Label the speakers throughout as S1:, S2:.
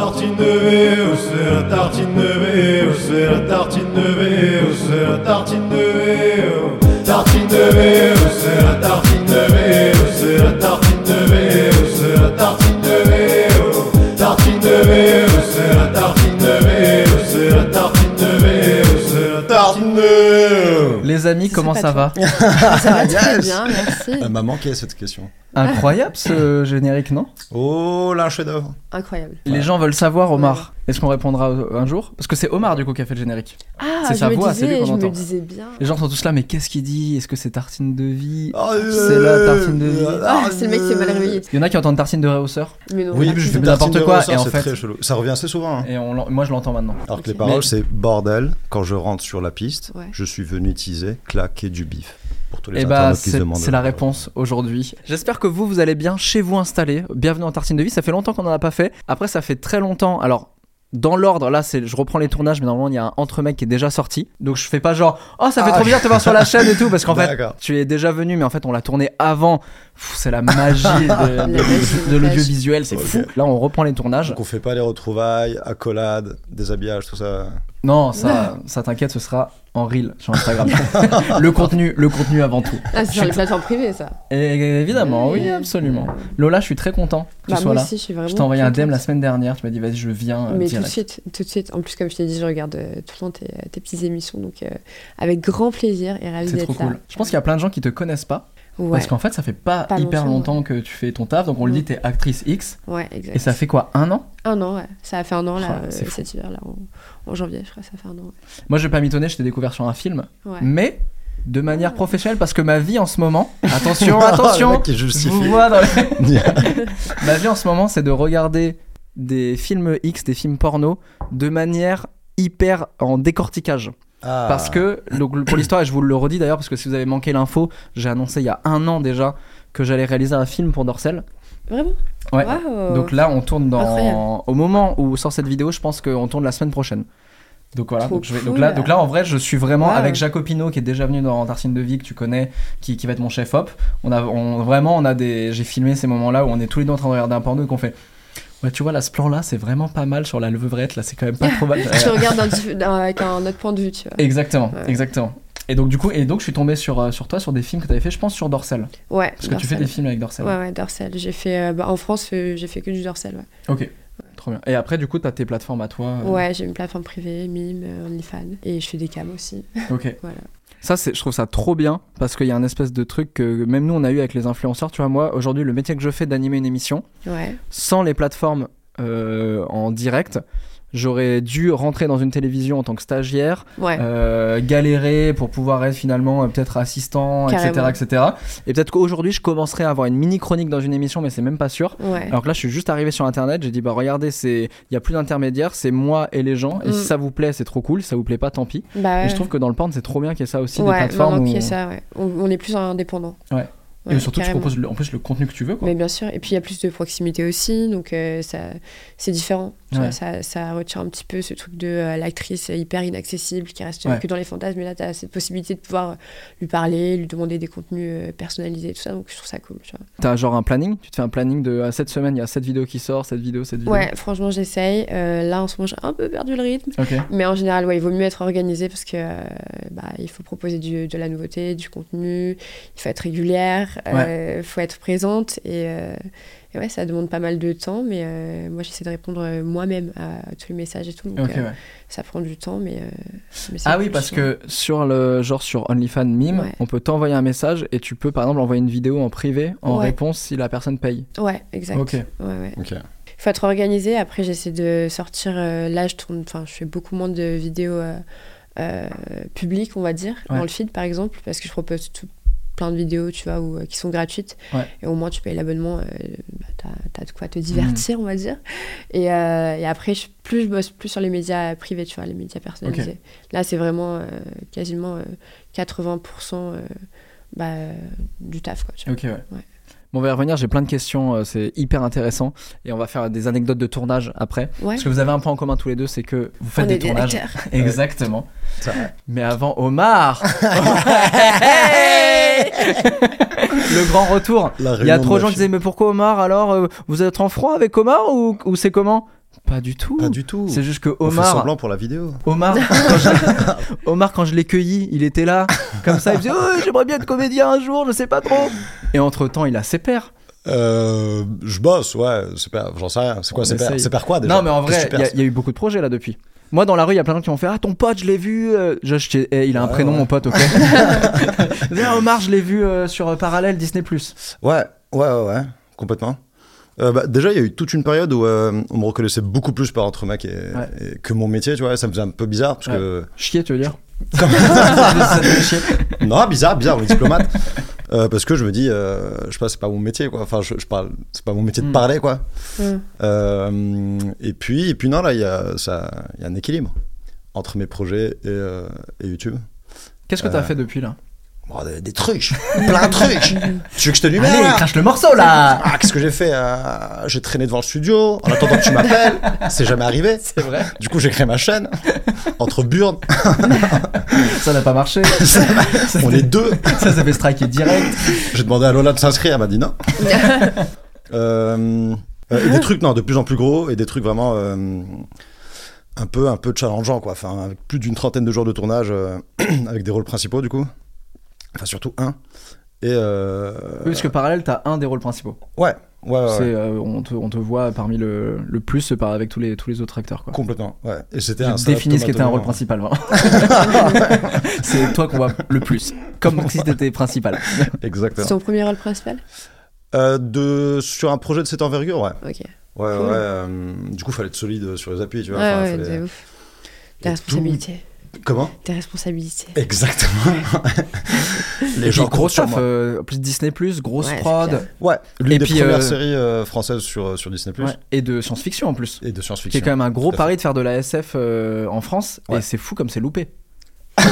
S1: Tartine de VO, c'est la tartine de VO, c'est la tartine de VO, c'est la tartine de VO. Tartine de VO, c'est la tartine de VO, c'est la tartine
S2: Les amis, comment ça va
S3: Ça va très
S4: Yes.
S3: bien, merci.
S4: Elle m'a manqué cette question.
S2: Incroyable ce générique, non?
S4: Oh, là, un chef-d'œuvre.
S3: Incroyable.
S2: Les gens veulent savoir, Omar. Est-ce qu'on répondra un jour? Parce que c'est Omar du coup qui a fait le générique.
S3: Ah,
S2: C'est
S3: je
S2: sa
S3: me
S2: voix, c'est lui qu'on
S3: je
S2: entend.
S3: me disais bien.
S2: Les gens sont tous là, mais qu'est-ce qu'il dit? Est-ce que c'est tartine de vie?
S4: Oh,
S2: C'est la tartine de vie.
S3: Ah, c'est le mec qui est mal réveillé.
S2: Il y en a qui entendent tartine de réhausseur.
S3: Mais non,
S2: Oui, je fais n'importe quoi, et en
S4: c'est
S2: fait-
S4: très chelou. Ça revient assez souvent. hein.
S2: Et on moi je l'entends maintenant.
S4: Alors que les paroles,
S2: Mais-
S4: c'est bordel. Quand je rentre sur la piste,
S3: Ouais.
S4: je suis venu claquer du bif. Pour tous les
S2: Et bah
S4: internautes qui se
S2: c'est
S4: demandent.
S2: c'est la réponse aujourd'hui. J'espère que vous vous allez bien chez vous installés. Bienvenue en tartine de vie. Ça fait longtemps qu'on en a pas fait. Après ça fait très longtemps. Alors dans l'ordre, là, c'est, je reprends les tournages, mais normalement, il y a un entre mecs qui est déjà sorti. Donc, je fais pas genre, oh, ça fait
S4: Ah.
S2: trop bien de te voir sur la chaîne et tout, parce qu'en fait, tu es déjà venu, mais en fait, on l'a tourné avant. Pff, c'est la magie de, de- de l'audiovisuel, c'est fou. Là, on reprend les tournages.
S4: Donc on fait pas les retrouvailles, accolades, déshabillage, tout ça.
S2: Non, ça, ça t'inquiète, ce sera en reel sur Instagram. le contenu, le contenu avant tout.
S3: Ah, c'est sur les plateformes privées, ça.
S2: Et évidemment, oui, absolument. Lola, je suis très content que
S3: Bah,
S2: tu sois
S3: moi
S2: là.
S3: aussi, je suis vraiment.
S2: Je t'ai envoyé un DM la semaine dernière, tu m'as dit vas-y je viens euh,
S3: Mais tout de suite, tout de suite. En plus, comme je t'ai dit, je regarde euh, tout le temps tes, tes petites émissions, donc euh, avec grand plaisir et ravi
S2: C'est
S3: d'être là.
S2: cool. Je pense qu'il y a plein de gens qui te connaissent pas
S3: Ouais,
S2: parce qu'en fait ça fait pas,
S3: Pas
S2: hyper
S3: longtemps,
S2: que tu fais ton taf. Donc on le dit t'es actrice X.
S3: Ouais, exact.
S2: et ça fait quoi un an?
S3: Un an, ouais. Ça a fait un an, là,
S2: Oh, c'est
S3: euh, cet hiver, là, en, en janvier, je crois, ça fait un an.
S2: Moi je vais pas m'étonner, je t'ai découvert sur un film. Mais de manière professionnelle parce que ma vie en ce moment attention attention je vous vois dans les- ma vie en ce moment c'est de regarder des films X des films porno de manière hyper en décortiquage
S4: Ah.
S2: Parce que, donc, pour l'histoire, et je vous le redis d'ailleurs, parce que si vous avez manqué l'info, j'ai annoncé il y a un an déjà que j'allais réaliser un film pour Dorsel.
S3: Vraiment?
S2: Ouais. Donc là, on tourne
S3: Incroyable.
S2: dans. Au moment où sort cette vidéo, je pense qu'on tourne la semaine prochaine. Donc voilà, donc, je vais- donc
S3: cool.
S2: là, donc là en vrai je suis vraiment
S3: Wow.
S2: avec Jacopino qui est déjà venu dans Tartine de Vie que tu connais, qui, qui va être mon chef op. On a on, vraiment on a des j'ai filmé ces moments là où on est tous les deux en train de regarder un porno et qu'on fait ouais tu vois là ce plan là c'est vraiment pas mal sur la levrette là c'est quand même pas trop mal.
S3: Je regarde d'un diff- d'un- avec un autre point de vue, tu vois.
S2: Exactement,
S3: Ouais.
S2: exactement. Et donc du coup, et donc je suis tombé sur, euh, sur toi sur des films que tu avais fait, je pense sur Dorsel,
S3: Ouais.
S2: parce que tu fais
S3: Dorsal.
S2: des films avec Dorsel.
S3: Ouais, ouais, Dorsal. J'ai fait. euh, bah, en France, euh, j'ai fait que du Dorsal, ouais.
S2: Ok, trop bien. Et après du coup, t'as tes plateformes à toi. euh,
S3: Ouais, j'ai une plateforme privée, Mime, euh, OnlyFans. Et je fais des cams aussi.
S2: Ok.
S3: Voilà.
S2: Ça, c'est, je trouve ça trop bien parce qu'il y a un espèce de truc que même nous on a eu avec les influenceurs. Tu vois, moi aujourd'hui, le métier que je fais d'animer une émission,
S3: Ouais.
S2: sans les plateformes euh, en direct, j'aurais dû rentrer dans une télévision en tant que stagiaire,
S3: Ouais.
S2: euh, galérer pour pouvoir être finalement euh, peut-être assistant, etc.,
S3: Carrément.
S2: etc. Et peut-être qu'aujourd'hui, je commencerai à avoir une mini chronique dans une émission, mais c'est même pas sûr.
S3: Ouais.
S2: Alors que là, je suis juste arrivé sur internet, j'ai dit bah regardez, c'est il y a plus d'intermédiaires, c'est moi et les gens. Et
S3: Mm.
S2: si ça vous plaît, c'est trop cool. Si ça vous plaît pas, tant pis.
S3: bah,
S2: Et je trouve que dans le porn, c'est trop bien qu'il y ait ça aussi des plateformes. où-
S3: qu'il y a ça. On, on est plus indépendant.
S2: Ouais.
S3: Ouais,
S2: et surtout,
S3: carrément.
S2: tu proposes en plus le contenu que tu veux. Quoi.
S3: Mais bien sûr, et puis il y a plus de proximité aussi, donc euh, ça, c'est différent. Tu
S2: Ouais.
S3: vois, ça, ça retire un petit peu ce truc de euh, l'actrice hyper inaccessible qui reste
S2: Ouais.
S3: que dans les fantasmes. Mais là, tu as cette possibilité de pouvoir lui parler, lui demander des contenus euh, personnalisés, tout ça. Donc je trouve ça cool. Tu vois.
S2: T'as genre un planning? Tu te fais un planning de à cette semaine, il y a cette vidéo qui sort, cette vidéo, cette vidéo.
S3: Ouais, franchement, j'essaye. Là, en ce moment, j'ai un peu perdu le rythme. Mais en général, ouais, il vaut mieux être organisé parce que bah, il faut proposer du, de la nouveauté, du contenu, il faut être régulière, il faut être présente et, euh, et ouais, ça demande pas mal de temps. Mais euh, moi, j'essaie de répondre euh, moi-même à tous les messages et tout. Donc
S2: Ok,
S3: euh,
S2: ouais.
S3: ça prend du temps, mais. euh, mais
S2: Ah oui, parce que sur le genre sur OnlyFans Mime,
S3: Ouais.
S2: on peut t'envoyer un message et tu peux par exemple envoyer une vidéo en privé en
S3: Ouais.
S2: réponse si la personne paye.
S3: Ouais, exact.
S2: Ok.
S3: Ouais, ouais.
S4: Ok.
S3: Il faut être organisé. Après, j'essaie de sortir. euh, là, je tourne. Enfin, je fais beaucoup moins de vidéos. euh, euh, publiques, on va dire,
S2: Ouais.
S3: dans le feed par exemple, parce que je propose tout, plein de vidéos, tu vois, où, euh, qui sont gratuites.
S2: Ouais.
S3: Et au moins, tu payes l'abonnement, euh, bah, t'as as de quoi te divertir, on va dire. Et, euh, et après, je- plus je bosse plus sur les médias privés, tu vois, les médias personnalisés. Là, c'est vraiment euh, quasiment euh, 80% euh, bah, du taf, quoi. tu vois.
S2: Ok, ouais.
S3: Ouais.
S2: Bon, on va y revenir, j'ai plein de questions, c'est hyper intéressant. Et on va faire des anecdotes de tournage après.
S3: Ouais.
S2: Parce que vous avez un point en commun tous les deux, c'est que vous faites
S3: On
S2: des tournages. Exactement. Mais avant, Omar Le grand retour. Il y a trop de gens qui disaient, mais pourquoi Omar alors euh, Vous êtes en froid avec Omar ou, ou c'est comment? Pas du tout.
S4: Pas du tout.
S2: C'est juste que
S4: On fait
S2: Omar,
S4: semblant pour la vidéo.
S2: Omar, quand je, Omar, quand je l'ai cueilli, il était là, comme ça, il faisait oh, J'aimerais bien être comédien un jour, je sais pas trop. Et entre temps, il a ses pairs.
S4: Euh, je bosse, ouais. J'en sais rien. C'est quoi, c'est quoi déjà
S2: Non, mais en vrai, y, il y a eu beaucoup de projets là depuis. Moi, dans la rue, il y a plein de gens qui m'ont fait Ah, ton pote, je l'ai vu. euh, je t'ai- eh, il a un
S4: Ouais,
S2: prénom,
S4: ouais.
S2: mon pote, ok. Ah, Omar, je l'ai vu euh, sur euh, Parallèle Disney.
S4: Ouais, ouais, ouais, ouais, complètement. Euh, bah, déjà, il y a eu toute une période où euh, on me reconnaissait beaucoup plus par entre mec et, et que mon métier, tu vois. Ça me faisait un peu bizarre parce que.
S2: Chier, tu veux dire
S4: non, bizarre, bizarre, on est diplomate. Euh, parce que je me dis, euh, je sais pas, c'est pas mon métier, quoi. Enfin, je, je parle, c'est pas mon métier de
S2: Hmm.
S4: parler, quoi.
S3: Mm.
S4: Euh, et puis, et puis non, là, il y a, ça, il y a un équilibre entre mes projets et, euh, et YouTube.
S2: Qu'est-ce que t'as
S4: Euh,
S2: fait depuis là?
S4: Bon, des, des trucs, plein de trucs. tu veux que je te numère
S2: Allez, crache le morceau là
S4: Ah, qu'est-ce que j'ai fait euh, J'ai traîné devant le studio en attendant que tu m'appelles. C'est jamais arrivé.
S2: C'est vrai.
S4: Du coup, j'ai créé ma chaîne entre burnes.
S2: Ça n'a pas marché.
S4: On est deux.
S2: Ça s'est fait striker direct.
S4: J'ai demandé à Lola de s'inscrire, elle m'a dit non. Euh, euh, et des trucs non, de plus en plus gros et des trucs vraiment euh, un peu un peu challengeants quoi. Enfin, avec plus d'une trentaine de jours de tournage euh, avec des rôles principaux du coup. Enfin, surtout un. Et euh,
S2: Oui, parce que Parallèle, t'as un des rôles principaux.
S4: ouais, ouais, ouais, ouais.
S2: C'est, euh, on, te, on te voit parmi le, le plus par, avec tous les, tous les autres acteurs. Quoi.
S4: complètement. Ouais. Et c'était un
S2: défini ce qui était un rôle
S4: principal
S2: vraiment. c'est toi qu'on voit le plus. Comme si t'étais principal.
S4: Exactement.
S3: C'est ton premier rôle principal?
S4: Euh, de, sur un projet de cette envergure, ouais.
S3: Ok.
S4: Ouais,
S3: Cool.
S4: ouais. euh, du coup, fallait être solide sur les appuis, tu
S3: Ouais,
S4: vois. enfin,
S3: ouais,
S4: fallait-
S3: de ouf. Des
S4: Et
S3: responsabilités.
S4: Comment
S3: Des responsabilités.
S4: Exactement. les gens
S2: gros
S4: moi.
S2: euh, plus Disney, grosse
S3: Ouais, c'est
S2: prod.
S4: Ouais, l'une
S2: Et
S4: des
S2: puis,
S4: premières
S2: euh,
S4: séries euh, françaises sur, sur Disney+.
S2: Ouais, Et de science-fiction en plus.
S4: Et de
S2: Qui est
S4: science-fiction.
S2: quand même un gros pari de faire de la SF euh, en France. Et c'est fou comme c'est loupé.
S3: Ouais,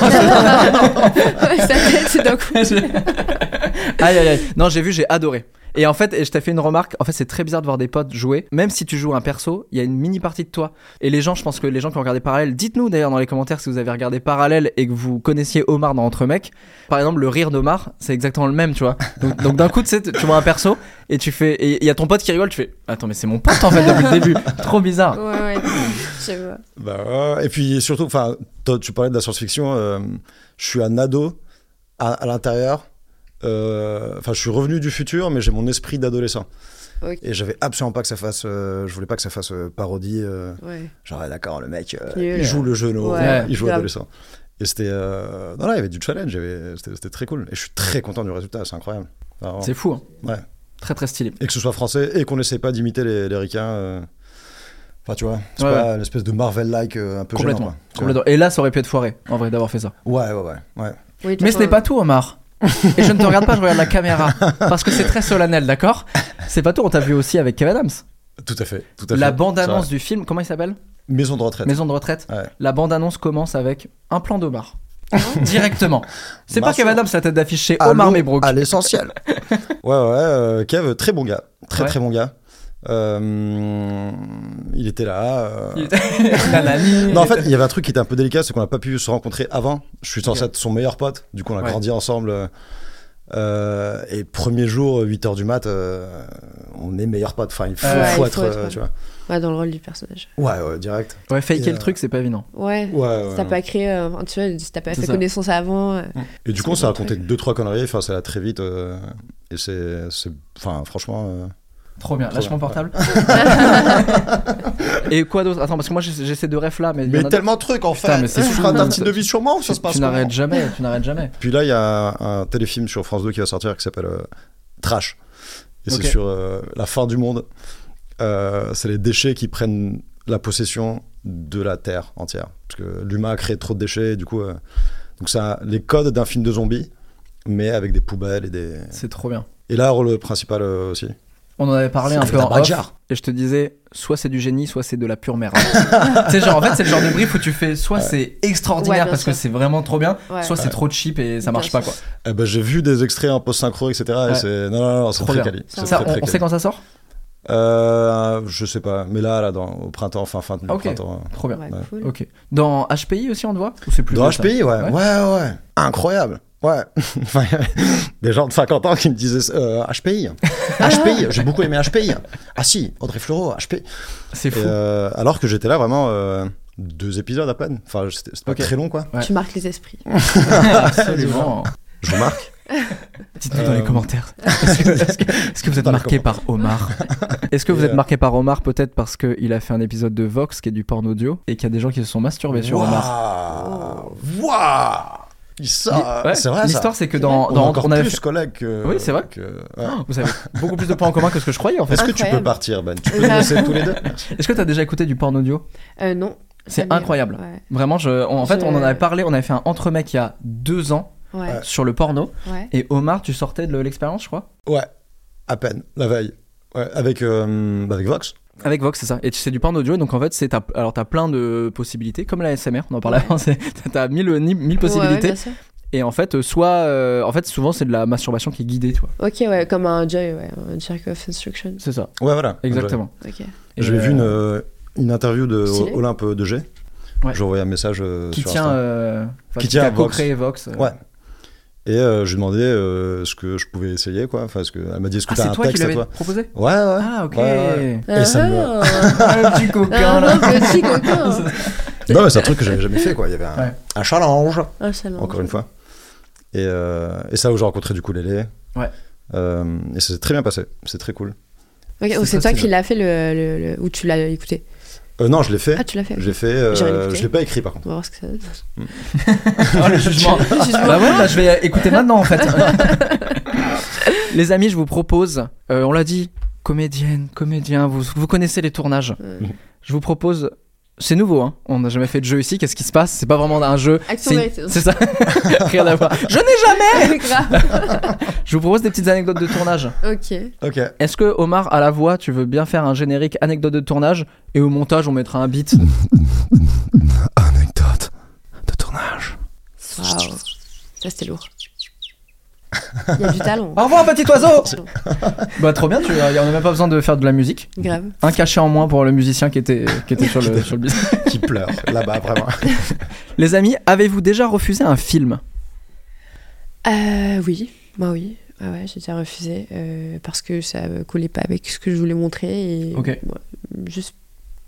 S3: c'est d'un coup.
S2: Aïe aïe aïe. Non, j'ai vu, j'ai adoré. Et en fait, et je t'ai fait une remarque. En fait, c'est très bizarre de voir des potes jouer. Même si tu joues un perso, il y a une mini partie de toi. Et les gens, je pense que les gens qui ont regardé Parallèle, dites-nous d'ailleurs dans les commentaires si vous avez regardé Parallèle et que vous connaissiez Omar dans Entre Mecs. Par exemple, le rire d'Omar, c'est exactement le même, tu vois. Donc, d'un coup, tu sais, tu vois un perso et tu fais, et il y a ton pote qui rigole, tu fais, attends, mais c'est mon pote en fait depuis le début. Trop bizarre.
S3: Ouais, ouais. Je vois.
S4: Bah. Et puis surtout, enfin, toi, tu parlais de la science-fiction. euh, je suis un ado à, à l'intérieur. Euh, Enfin, je suis revenu du futur, mais j'ai mon esprit d'adolescent. Et j'avais absolument pas que ça fasse. euh, je voulais pas que ça fasse euh, parodie. euh,
S3: Ouais.
S4: genre, d'accord, le mec, euh, il joue le genou,
S3: Ouais,
S4: il joue
S3: grave.
S4: adolescent. Et c'était. euh, Non, là, il y avait du challenge. C'était très cool. Et je suis très content du résultat. C'est incroyable.
S2: C'est fou. Hein.
S4: Ouais.
S2: Très très stylé.
S4: Et que ce soit français et qu'on n'essaie pas d'imiter les, les ricains. euh, Enfin, tu vois, c'est
S2: Ouais,
S4: pas l'espèce de Marvel-like euh, un peu
S2: Complètement.
S4: gênant.
S2: Et là, ça aurait pu être foiré, en vrai, d'avoir fait ça.
S4: Ouais, ouais, ouais. ouais.
S3: Oui,
S2: Mais ce n'est pas tout, Omar. Et je ne te regarde pas, je regarde la caméra. Parce que c'est très solennel, d'accord? C'est pas tout, on t'a vu aussi avec Kevin Adams.
S4: Tout à fait. Tout à
S2: La
S4: fait.
S2: bande-annonce
S4: C'est
S2: du film, comment il s'appelle?
S4: Maison de retraite.
S2: Maison de retraite.
S4: Ouais.
S2: La bande-annonce commence avec un plan d'Omar. Directement. C'est pas. Kevin Adams la tête d'affiche chez Omar Mebrook.
S4: À l'essentiel. ouais, ouais. euh, Kev, très bon gars. Très,
S2: Ouais.
S4: très bon gars. Euh, il était là. euh,
S2: Il était-.
S4: Non, en fait, il y avait un truc qui était un peu délicat, c'est qu'on n'a pas pu se rencontrer avant. Je suis censé être son meilleur pote. Du coup, on a
S2: Ouais.
S4: grandi ensemble. euh, et premier jour, 8h du mat, euh, on est meilleurs potes. Enfin, il faut,
S3: Ouais,
S4: faut
S3: il
S4: être,
S3: faut être,
S4: euh,
S3: ouais.
S4: tu vois.
S3: Ouais, dans le rôle du personnage.
S4: Ouais, ouais, direct.
S2: Ouais, faker le truc, c'est pas évident.
S3: Ouais.
S4: Ouais, ouais.
S3: Si t'as
S4: ouais.
S3: pas créé, euh, tu vois, si t'as pas fait
S2: ça.
S3: connaissance avant. euh,
S4: Et du coup, on s'est raconté
S3: truc.
S4: deux, trois conneries. Enfin, ça allait très vite. euh, et c'est. c'est- Enfin, franchement.
S2: Trop bien, lâche mon portable. Et quoi d'autre? Attends, parce que moi j'ai ces deux refs là, mais. il y
S4: Mais
S2: en a
S4: tellement de trucs en fait.
S2: Putain, mais c'est
S4: Tu feras un tartine de vie sur moi ou ça se passe
S2: Tu n'arrêtes jamais, tu n'arrêtes jamais.
S4: Puis là, il y a un, téléfilm sur France 2 qui va sortir qui s'appelle euh, Trash. Et c'est sur euh, la fin du monde. Euh, c'est les déchets qui prennent la possession de la Terre entière. Parce que l'humain a créé trop de déchets, du coup. euh, donc, ça, les codes d'un film de zombies, mais avec des poubelles et des.
S2: C'est trop bien.
S4: Et là, rôle principal euh, aussi.
S2: On en avait parlé un peu en off, et je te disais, soit c'est du génie, soit c'est de la pure merde. tu sais, genre, en fait, c'est le genre de brief où tu fais, soit c'est extraordinaire
S3: Ouais,
S2: parce que c'est vraiment trop bien,
S3: Ouais.
S2: soit c'est trop cheap et ça marche pas, quoi.
S4: Eh ben, j'ai vu des extraits en post-synchro, etc.
S2: Ouais.
S4: Et c'est. Non, non, non, c'est
S2: Trop
S4: très
S2: bien.
S4: quali.
S3: Ça
S2: Ça, on, sait quand ça sort?
S4: Euh, je sais pas, mais là, là, dans, au printemps, fin, fin du
S2: Ah, ok.
S4: printemps. euh.
S2: Trop bien.
S3: Ouais,
S4: Ouais.
S3: cool.
S2: Ok. Dans HPI aussi, on te voit? Ou c'est plus
S4: Dans HPI, ouais.
S2: Ouais.
S4: ouais, ouais, Incroyable. Ouais. Enfin, des gens de 50 ans qui me disaient euh, HPI. HPI, j'ai beaucoup aimé HPI. Ah si, Audrey Fleurot, HPI.
S2: C'est fou.
S4: euh, alors que j'étais là vraiment euh, deux épisodes à peine. Enfin, c'était pas très long, quoi.
S2: Ouais.
S3: Tu marques les esprits.
S2: Absolument.
S4: Je vous marque.
S2: Dites-nous dans les
S4: Euh,
S2: commentaires. Est-ce que, vous êtes marqué par Omar Est-ce que vous êtes marqué par Omar peut-être parce qu'il a fait un épisode de Vox qui est du porn audio et qu'il y a des gens qui se sont masturbés sur Omar
S4: Waouh
S2: Ouais,
S4: c'est vrai, ça.
S2: L'histoire, c'est que dans,
S4: On,
S2: dans-
S4: encore
S2: on avait
S4: plus
S2: fait-
S4: collègues que.
S2: Oui, c'est vrai.
S4: que- ouais.
S2: Vous avez beaucoup plus de points en commun que ce que je croyais en fait.
S4: Est-ce que tu peux partir, Ben? Tu peux nous laisser tous les deux
S2: Est-ce que tu as déjà écouté du porn audio?
S3: Euh, non.
S2: C'est incroyable.
S3: Ouais.
S2: Vraiment, je, on- en fait,
S3: Je-
S2: on en avait parlé, on avait fait un entre mecs il y a deux ans
S3: Ouais.
S2: sur le porno.
S3: Ouais.
S2: Et Omar, tu sortais de l'expérience, je crois?
S4: Ouais, à peine, la veille. Ouais, avec, euh, avec Vox.
S2: Avec Vox, c'est ça. Et c'est du porn audio, donc en fait, c'est t'as- alors t'as plein de possibilités, comme la SMR, on en parlait
S3: Ouais.
S2: avant, t'as mille, mille,
S3: Ouais,
S2: possibilités. et en fait, soit, euh, en fait, souvent c'est de la masturbation qui est guidée, tu vois.
S3: Ok, ouais, comme un Joy, ouais, un Jerk of Instruction.
S2: C'est ça,
S4: Ouais, voilà.
S2: exactement.
S3: Ok.
S2: Et,
S4: J'avais
S2: euh,
S4: vu une, euh, une interview de
S3: Stylé.
S4: Olympe de G.
S2: Ouais.
S4: J'ai envoyé un message euh,
S2: qui
S4: sur
S2: tient,
S4: Insta.
S2: euh,
S4: Qui
S2: qui,
S4: tient
S2: a
S4: Vox.
S2: co-créé Vox. euh.
S4: Ouais. Et euh, je lui demandais euh, ce que je pouvais essayer, quoi. Enfin, ce que... Elle m'a dit, est-ce que
S2: Ah,
S4: t'as un
S2: toi qui
S4: texte à toi?
S2: proposé?
S4: Ouais, ouais.
S2: Ah, ok.
S4: Ouais, ouais. Et ça me-
S3: Ah,
S2: Ah, petit coquin
S3: Ah,
S2: là.
S3: petit coquin.
S4: Non, mais c'est un truc que j'avais jamais fait, quoi. Il y avait un,
S2: Ouais.
S4: un challenge,
S3: Un challenge.
S4: encore une fois. Et, euh, et ça, où j'ai rencontré du coup Lélé.
S2: Ouais.
S4: Euh, et ça s'est très bien passé. C'est très cool.
S3: Ok,
S2: C'est
S3: oh, toi qui l'as fait le, le- le- ou tu l'as écouté?
S4: Euh, non, je l'ai fait.
S3: Ah, tu l'as fait.
S4: l'ai fait. euh,
S3: J'ai
S4: je l'ai pas écrit, par contre.
S3: On va voir ce que ça donne.
S2: Oh, le jugement. bah ouais, bah, je vais écouter maintenant en fait. les amis, je vous propose, euh, on l'a dit, comédienne, comédien, vous, vous connaissez les tournages.
S3: Ouais.
S2: Je vous propose, c'est nouveau, hein, on n'a jamais fait de jeu ici, qu'est-ce qui se passe? C'est pas vraiment un jeu.
S3: Action
S2: c'est- ça. Rien à voir. Je n'ai jamais
S3: Grave.
S2: Je vous propose des petites anecdotes de tournage.
S3: Ok.
S4: Ok.
S2: Est-ce que Omar, à la voix, tu veux bien faire un générique anecdote de tournage et au montage, on mettra un beat?
S4: Anecdote de tournage.
S3: Waouh. Ça, c'était lourd. Il y a du talent.
S2: Au revoir, petit oiseau. Bah, trop bien, tu, on n'a même pas besoin de faire de la musique.
S3: Grave.
S2: Un cachet en moins pour le musicien qui était, qui était sur le, sur le beat.
S4: Qui pleure là-bas, vraiment.
S2: Les amis, avez-vous déjà refusé un film?
S3: Euh, oui, moi oui. Ah ouais, j'ai déjà refusé euh, parce que ça collait pas avec ce que je voulais montrer et
S2: Ok.
S3: ouais, juste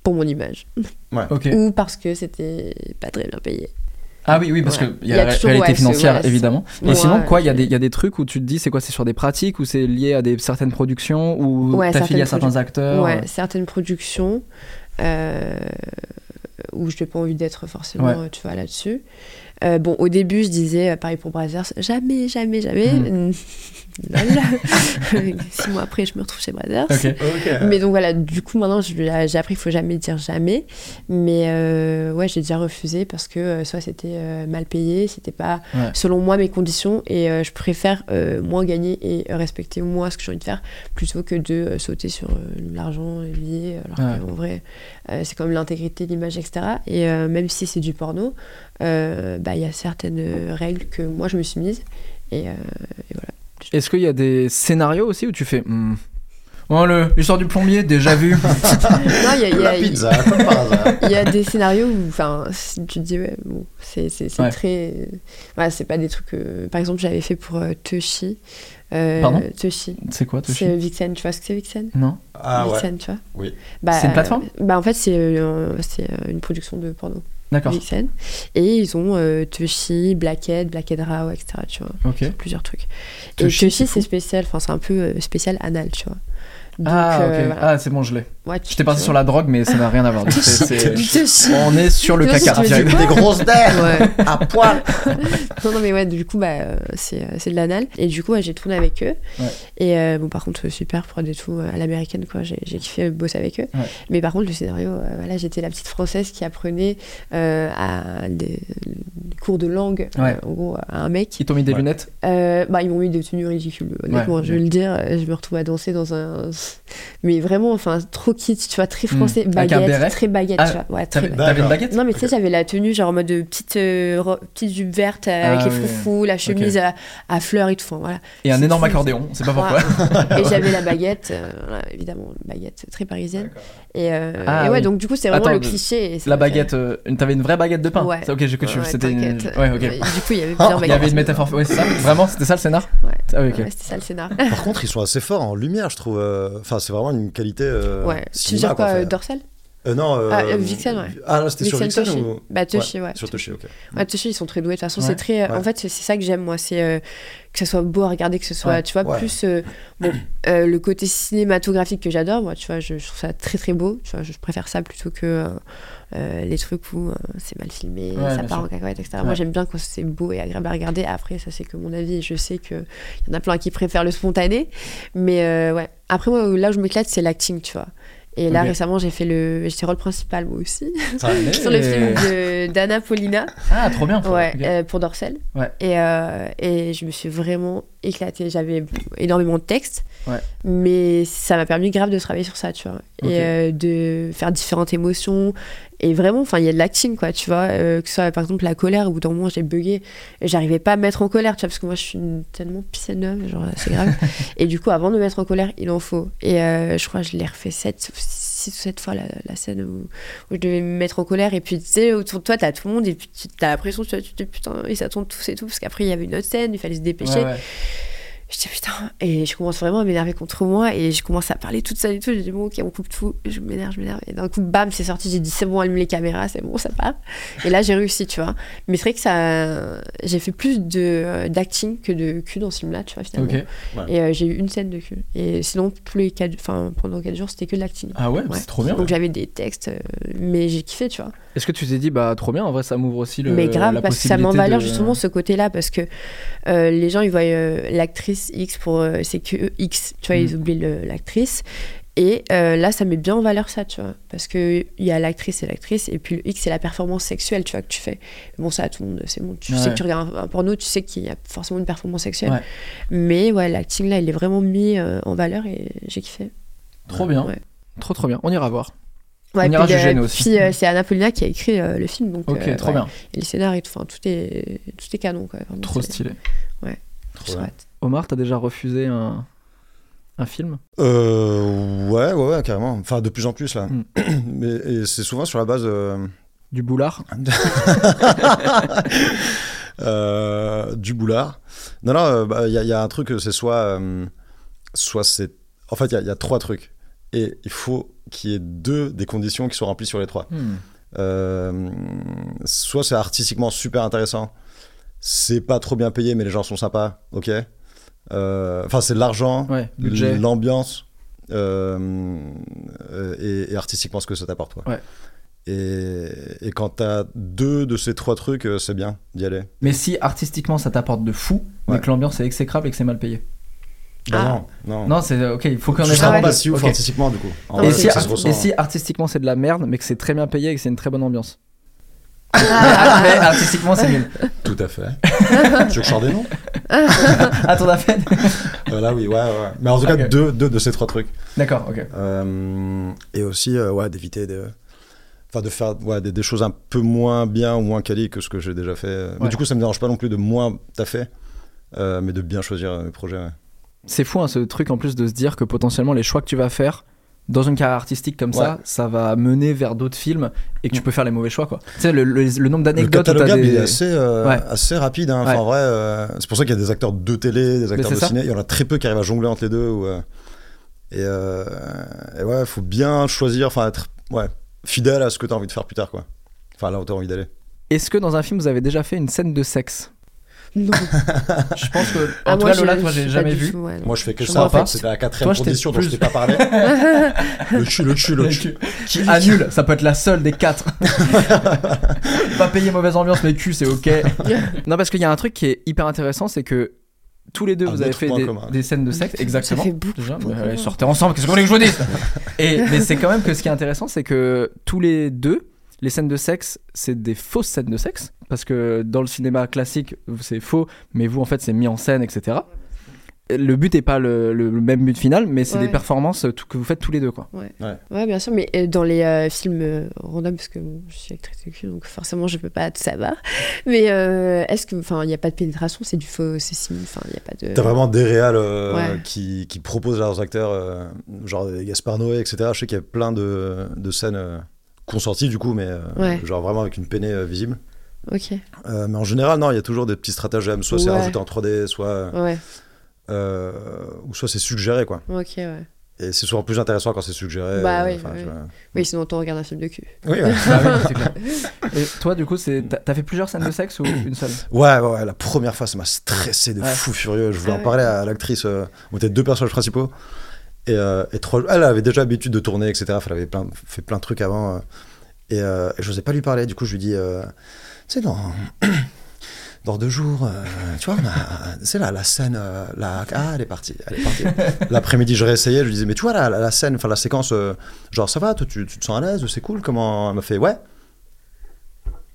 S3: pour mon image
S2: Ok.
S3: ou parce que c'était pas très bien payé.
S2: Ah oui, oui, parce
S3: Ouais.
S2: qu'il y a la
S3: toujours,
S2: réalité
S3: ouais,
S2: financière, évidemment. Et sinon, quoi, il y, y a des trucs où tu te dis, c'est quoi C'est sur des pratiques ou c'est lié à des, certaines productions ou t'affilies à certains acteurs
S3: ouais,
S2: euh,
S3: certaines productions euh, où je n'ai pas envie d'être forcément, euh, tu vois, là-dessus. Euh, bon, au début, je disais, pareil pour Brazzers, jamais, jamais, jamais.
S2: Mhm.
S3: Six mois après, je me retrouve chez.
S2: Ok.
S3: Mais donc voilà, du coup maintenant j'ai appris qu'il faut jamais dire jamais. Mais euh, ouais, j'ai déjà refusé parce que euh, soit c'était euh, mal payé, c'était pas
S2: Ouais.
S3: selon moi mes conditions et euh, je préfère euh, moins gagner et respecter moi ce que j'ai envie de faire plutôt que de euh, sauter sur euh, l'argent, billets. Alors
S2: Ouais.
S3: qu'en vrai, euh, c'est quand même l'intégrité l'image, etc. Et euh, même si c'est du porno, euh, bah, il y a certaines règles que moi je me suis mise. Et, euh, et voilà.
S2: Est-ce qu'il y a des scénarios aussi où tu fais. hmm, Oh, le- l'histoire du plombier, déjà vu.
S3: Non, il y a- il y a-
S4: La pizza, comme par hasard.
S3: Il y a des scénarios où, enfin, si tu te dis, ouais, bon, c'est c'est- c'est
S2: Ouais.
S3: très. Ouais, c'est pas des trucs. euh, Par exemple, j'avais fait pour euh, Toshi. Euh,
S2: Pardon?
S3: Toshi.
S2: c'est quoi, Toshi?
S3: C'est Vixen, tu vois ce que c'est Vixen?
S2: Non
S4: Ah ouais.
S3: Vixen, tu vois?
S4: Oui.
S3: Bah,
S2: C'est une plateforme?
S3: euh, Bah, en fait, c'est euh, c'est, euh, une production de porno.
S2: D'accord.
S3: Et ils ont euh, Toshi, Blackhead, Blackhead Rao, etc. Tu vois
S2: Ok.
S3: plusieurs trucs.
S2: Toshi,
S3: et
S2: c'est
S3: Toshi, c'est spécial, enfin, c'est un peu euh, spécial anal, tu vois. Donc,
S2: ah, ok.
S3: euh, voilà.
S2: Ah, c'est bon, je l'ai.
S3: Ouais,
S2: J'étais parti sur la drogue, mais ça n'a rien à voir. On est sur le caca.
S3: du
S4: Des grosses dents
S3: Ouais.
S4: à poil.
S3: Non, non, mais ouais, du coup, bah, c'est, euh, c'est de l'anal. Et du coup, ouais, j'ai tourné avec eux.
S2: Ouais.
S3: Et euh, bon, par contre, super prod et tout, à l'américaine, quoi. J'ai, j'ai kiffé bosser avec eux.
S2: Ouais.
S3: Mais par contre, le scénario, euh, voilà, j'étais la petite française qui apprenait euh, à des, des cours de langue, euh,
S2: Ouais.
S3: en gros, à un mec.
S2: Ils t'ont mis des
S4: Ouais.
S2: lunettes?
S3: Euh, bah, ils m'ont mis des tenues ridicules, honnêtement,
S2: Ouais,
S3: je vais
S2: ouais.
S3: le dire. Je me retrouve à danser dans un. Mais vraiment, enfin, trop kitsch, tu vois, très français.
S2: Hmm. Béret
S3: Baguette, très baguette,
S2: Ah,
S3: tu vois. Ouais, très baguette.
S2: une baguette
S3: Non, mais tu sais, j'avais la tenue, genre en mode de petite, euh, ro- petite jupe verte euh, avec
S2: Ah,
S3: les
S2: oui.
S3: foufous, la chemise à, à fleurs et tout. Enfin, voilà.
S2: Et un énorme accordéon, on sait pas pourquoi.
S3: et j'avais la baguette, euh, voilà, évidemment, une baguette très parisienne. Et, euh,
S2: Ah,
S3: et ouais,
S2: oui.
S3: donc du coup, c'est vraiment
S2: Attends,
S3: le cliché.
S2: La baguette, euh, t'avais une vraie baguette de pain
S3: Ouais.
S2: C'est ok, j'ai que tu
S3: Ouais,
S2: c'était une... Ouais, ok.
S3: Du coup, il y avait plusieurs
S2: Il
S3: baguettes.
S2: y avait une métaphore, ouais, c'est ça Vraiment, c'était ça le scénar. Ah.
S3: Ouais, c'était ça le scénar.
S4: Par contre, ils sont assez forts en lumière, je trouve. Euh, Enfin, c'est vraiment une qualité. euh,
S3: ouais. Tu veux
S4: cinéma,
S3: dire quoi,
S4: Enfin,
S3: euh, dorsal?
S4: Euh, Non. euh,
S3: Ah, euh, Vixen, ouais.
S4: Ah, là, c'était sur
S3: Vixen Toshi.
S4: ou
S3: Bah, Toshi, ouais.
S4: Sur Toshi, ok.
S3: Ouais, Toshi, ils sont très doués. De toute façon,
S2: Ouais.
S3: c'est très.
S4: Ouais.
S3: En fait, c'est c'est ça que j'aime, moi. C'est euh, que ça soit beau à regarder, que ce soit,
S2: Ouais.
S3: tu vois,
S4: Ouais.
S3: plus. euh, bon, euh, le côté cinématographique que j'adore, moi, tu vois, je, je trouve ça très très beau. Tu vois, je préfère ça plutôt que les trucs où euh, c'est mal filmé,
S2: Ouais,
S3: ça part
S2: sûr.
S3: en cacahuète, etc.
S2: Ouais.
S3: Moi, j'aime bien quand c'est beau et agréable à regarder. Après, ça, c'est que mon avis. Je sais qu'il y en a plein qui préfèrent le spontané. Mais euh, ouais. Après, moi, là où je m'éclate, c'est l'acting, tu vois. Et là, récemment, j'ai fait le. J'étais rôle principal, moi aussi, sur le film de- d'Anna Paulina.
S2: Ah, trop bien.
S3: Ouais,
S2: Ok.
S3: euh, pour Dorsel.
S2: Ouais.
S3: Et, euh, et je me suis vraiment éclatée. J'avais énormément de textes,
S2: Ouais.
S3: mais ça m'a permis grave de travailler sur ça, tu vois. Et euh, de faire différentes émotions. Et vraiment, enfin, il y a de l'acting, quoi, tu vois. euh, que ce soit, par exemple, la colère, au bout d'un moment, j'ai bugué. J'arrivais pas à me mettre en colère, tu vois, parce que moi, je suis une- tellement pisseneuve, genre, c'est grave. et du coup, avant de me mettre en colère, il en faut. Et euh, je crois que je l'ai refait 7 6 7 fois la, scène où, je devais me mettre en colère. Et puis, tu sais, autour de toi, t'as tout le monde, et puis tu as l'impression, tu te dis putain, ils s'attendent tous et tout, parce qu'après, il y avait une autre scène, il fallait se dépêcher. Je dis putain, et je commence vraiment à m'énerver contre moi, et je commence à parler toute seule et tout. Je dis bon, ok, on coupe tout, je m'énerve, je m'énerve. Et d'un coup, bam, c'est sorti, j'ai dit c'est bon, allume les caméras, c'est bon, ça part. Et là, j'ai réussi, tu vois. Mais c'est vrai que ça. J'ai fait plus de, euh, d'acting que de cul dans ce film-là, tu vois, finalement. Et euh, j'ai eu une scène de cul. Et sinon, tous les quatre, enfin, pendant 4 jours, c'était que de l'acting.
S2: Ah ouais,
S3: Ouais.
S2: c'est trop bien.
S3: Donc j'avais des textes, euh, mais j'ai kiffé, tu vois.
S2: Est-ce que tu t'es dit, bah trop bien, en vrai, ça m'ouvre aussi le.
S3: mais grave,
S2: la
S3: parce que ça met en
S2: possibilité
S3: valeur
S2: de-
S3: justement ce côté-là, parce que euh, les gens, ils voient euh, l'actrice X pour. euh, c'est que X, tu vois,
S2: Mm.
S3: ils oublient le- l'actrice. Et euh, là, ça met bien en valeur ça, tu vois. Parce qu'il y a l'actrice et l'actrice, et puis le X, c'est la performance sexuelle, tu vois, que tu fais. Bon, ça, tout le monde, c'est bon. Tu sais
S2: Ouais.
S3: que tu regardes un, un porno, tu sais qu'il y a forcément une performance sexuelle.
S2: Ouais.
S3: Mais ouais, l'acting là, il est vraiment mis euh, en valeur et j'ai kiffé.
S2: Trop bien.
S3: Ouais.
S2: Trop trop bien. On ira voir.
S3: Ouais,
S2: On ira
S3: puis, euh,
S2: aussi.
S3: puis, c'est Anna Paulina qui a écrit le film, donc.
S2: Ok, trop
S3: ouais.
S2: bien.
S3: Et les scénarios tout, tout est, tout est canon, quoi. Vraiment,
S2: Trop stylé.
S4: Trop bien.
S2: Omar, t'as déjà refusé un, un film?
S4: Euh, ouais, ouais, ouais, carrément. Enfin, de plus en plus, là.
S2: Mm.
S4: Mais et c'est souvent sur la base. euh,
S2: Du boulard?
S4: Euh, du boulard. Non, non, euh, bah, il y, a- il y a un truc, c'est soit. soit c'est. En fait, il y a- il y, a trois trucs. Et il faut qu'il y ait deux des conditions qui soient remplies sur les trois.
S2: Hmm.
S4: Soit c'est artistiquement super intéressant, c'est pas trop bien payé, mais les gens sont sympas, ok. Euh, Enfin, c'est de l'argent,
S2: Ouais, budget.
S4: l'ambiance euh, euh, et, et artistiquement ce que ça t'apporte.
S2: Ouais.
S4: Et, et quand t'as deux de ces trois trucs, c'est bien d'y aller.
S2: Mais si artistiquement ça t'apporte de fou, mais que l'ambiance est exécrable et que c'est mal payé.
S3: Ah.
S4: non, non.
S2: Non, c'est ok, il faut qu'on ait
S4: pas
S2: de-
S4: si ouf
S2: ok.
S4: artistiquement du coup. En
S2: Et
S4: vrai,
S2: si,
S4: ça se ressent,
S2: et
S4: hein.
S2: si artistiquement c'est de la merde, mais que c'est très bien payé et que c'est une très bonne ambiance. Mais artistiquement c'est nul.
S4: Tout à fait. tu veux que je sorte des noms
S2: Ah, t'en as fait
S4: Euh, Là, oui, ouais, ouais. Mais en tout cas, deux, deux de ces trois trucs.
S2: D'accord, ok.
S4: Euh, et aussi, euh, ouais, d'éviter de, enfin, de faire ouais, des, des choses un peu moins bien ou moins quali que ce que j'ai déjà fait. Mais
S2: Ouais.
S4: du coup, ça me dérange pas non plus de moins taffer, euh, mais de bien choisir mes projets. ouais.
S2: C'est fou hein, ce truc en plus de se dire que potentiellement les choix que tu vas faire dans une carrière artistique comme ça, ça va mener vers d'autres films et que tu peux faire les mauvais choix quoi. Tu sais, le, le- le nombre
S4: Le
S2: d'anecdotes où
S4: catalogue
S2: des.
S4: est assez, euh,
S2: Ouais.
S4: assez rapide. Hein. Enfin,
S2: Ouais.
S4: en vrai, euh, c'est pour ça qu'il y a des acteurs de télé, des acteurs de
S2: ça.
S4: ciné. Il y en a très peu qui arrivent à jongler entre les deux. ou, euh, et, euh, et ouais, faut bien choisir, enfin, être ouais, fidèle à ce que tu as envie de faire plus tard. Quoi. Enfin, là où tu as envie d'aller.
S2: Est-ce que dans un film vous avez déjà fait une scène de sexe?
S3: Non.
S2: Je pense que. En
S3: Ah,
S2: tout
S3: moi,
S2: cas, Lola,
S3: je-
S2: toi, j'ai jamais vu.
S3: tout, ouais, non.
S4: Moi, je fais que
S3: Je
S4: ça. En fait, c'était la quatrième position dont je t'ai pas parlé. le cul, le cul, le cul.
S2: Qui annule, ça peut être la seule des quatre. pas payer mauvaise ambiance, mais cul, c'est ok. non, parce qu'il y a un truc qui est hyper intéressant, c'est que tous les deux,
S4: Un
S2: vous avez fait des, scènes de sexe, exactement. Déjà, allez, sortez ensemble, qu'est-ce que vous voulez que je vous dise? Et mais c'est quand même que ce qui est intéressant, c'est que tous les deux, les scènes de sexe, c'est des fausses scènes de sexe, parce que dans le cinéma classique, c'est faux, mais vous, en fait, c'est mis en scène, etc. Le but n'est pas le, le- le même but final, mais c'est
S3: Ouais.
S2: des performances euh, tout- que vous faites tous les deux, quoi.
S3: Ouais, bien sûr, mais euh, dans les euh, films euh, random, parce que bon, je suis actrice de cul, donc forcément je peux pas tout savoir. Mais euh, est-ce que, enfin, il n'y a pas de pénétration, c'est du faux, c'est sim, enfin, il n'y a pas de.
S4: T'as vraiment des réals euh,
S3: Ouais.
S4: qui, qui proposent à leurs acteurs, euh, genre Gaspard Noé, etc. Je sais qu'il y a plein de, de scènes consenties du coup, mais euh,
S3: Ouais.
S4: genre vraiment avec une peinée euh, visible.
S3: Ok.
S4: Euh, mais en général, non, il y a toujours des petits stratagèmes. Soit c'est rajouté en 3D, soit,
S3: Ouais.
S4: euh, ou soit c'est suggéré, quoi.
S3: Ok, ouais.
S4: Et c'est souvent plus intéressant quand c'est suggéré.
S3: Bah
S4: euh,
S3: oui,
S4: enfin,
S3: oui. sinon on regarde un film de cul.
S4: Oui, ouais.
S2: Ah oui, clair. Et toi, du coup, c'est t'as- fait plusieurs scènes de sexe ou une seule?
S4: Ouais, ouais, ouais, la première fois, ça m'a stressé de
S2: Ouais.
S4: fou furieux. Je voulais
S3: Ah
S4: en
S3: ouais.
S4: parler à l'actrice. euh, on était deux personnages principaux. Et, euh, et trois, elle avait déjà l'habitude de tourner, etc. Elle avait plein, fait plein de trucs avant. euh, et, euh, et je n'osais pas lui parler. Du coup, je lui dis Tu sais, dans, dans deux jours, tu vois, c'est là, la scène. la, ah, elle est partie. Elle est partie. L'après-midi, je réessayais. Je lui disais Mais tu vois, la, la, la scène, enfin, la séquence, genre, ça va, toi, tu, tu te sens à l'aise, c'est cool. Comment Elle m'a fait? Ouais.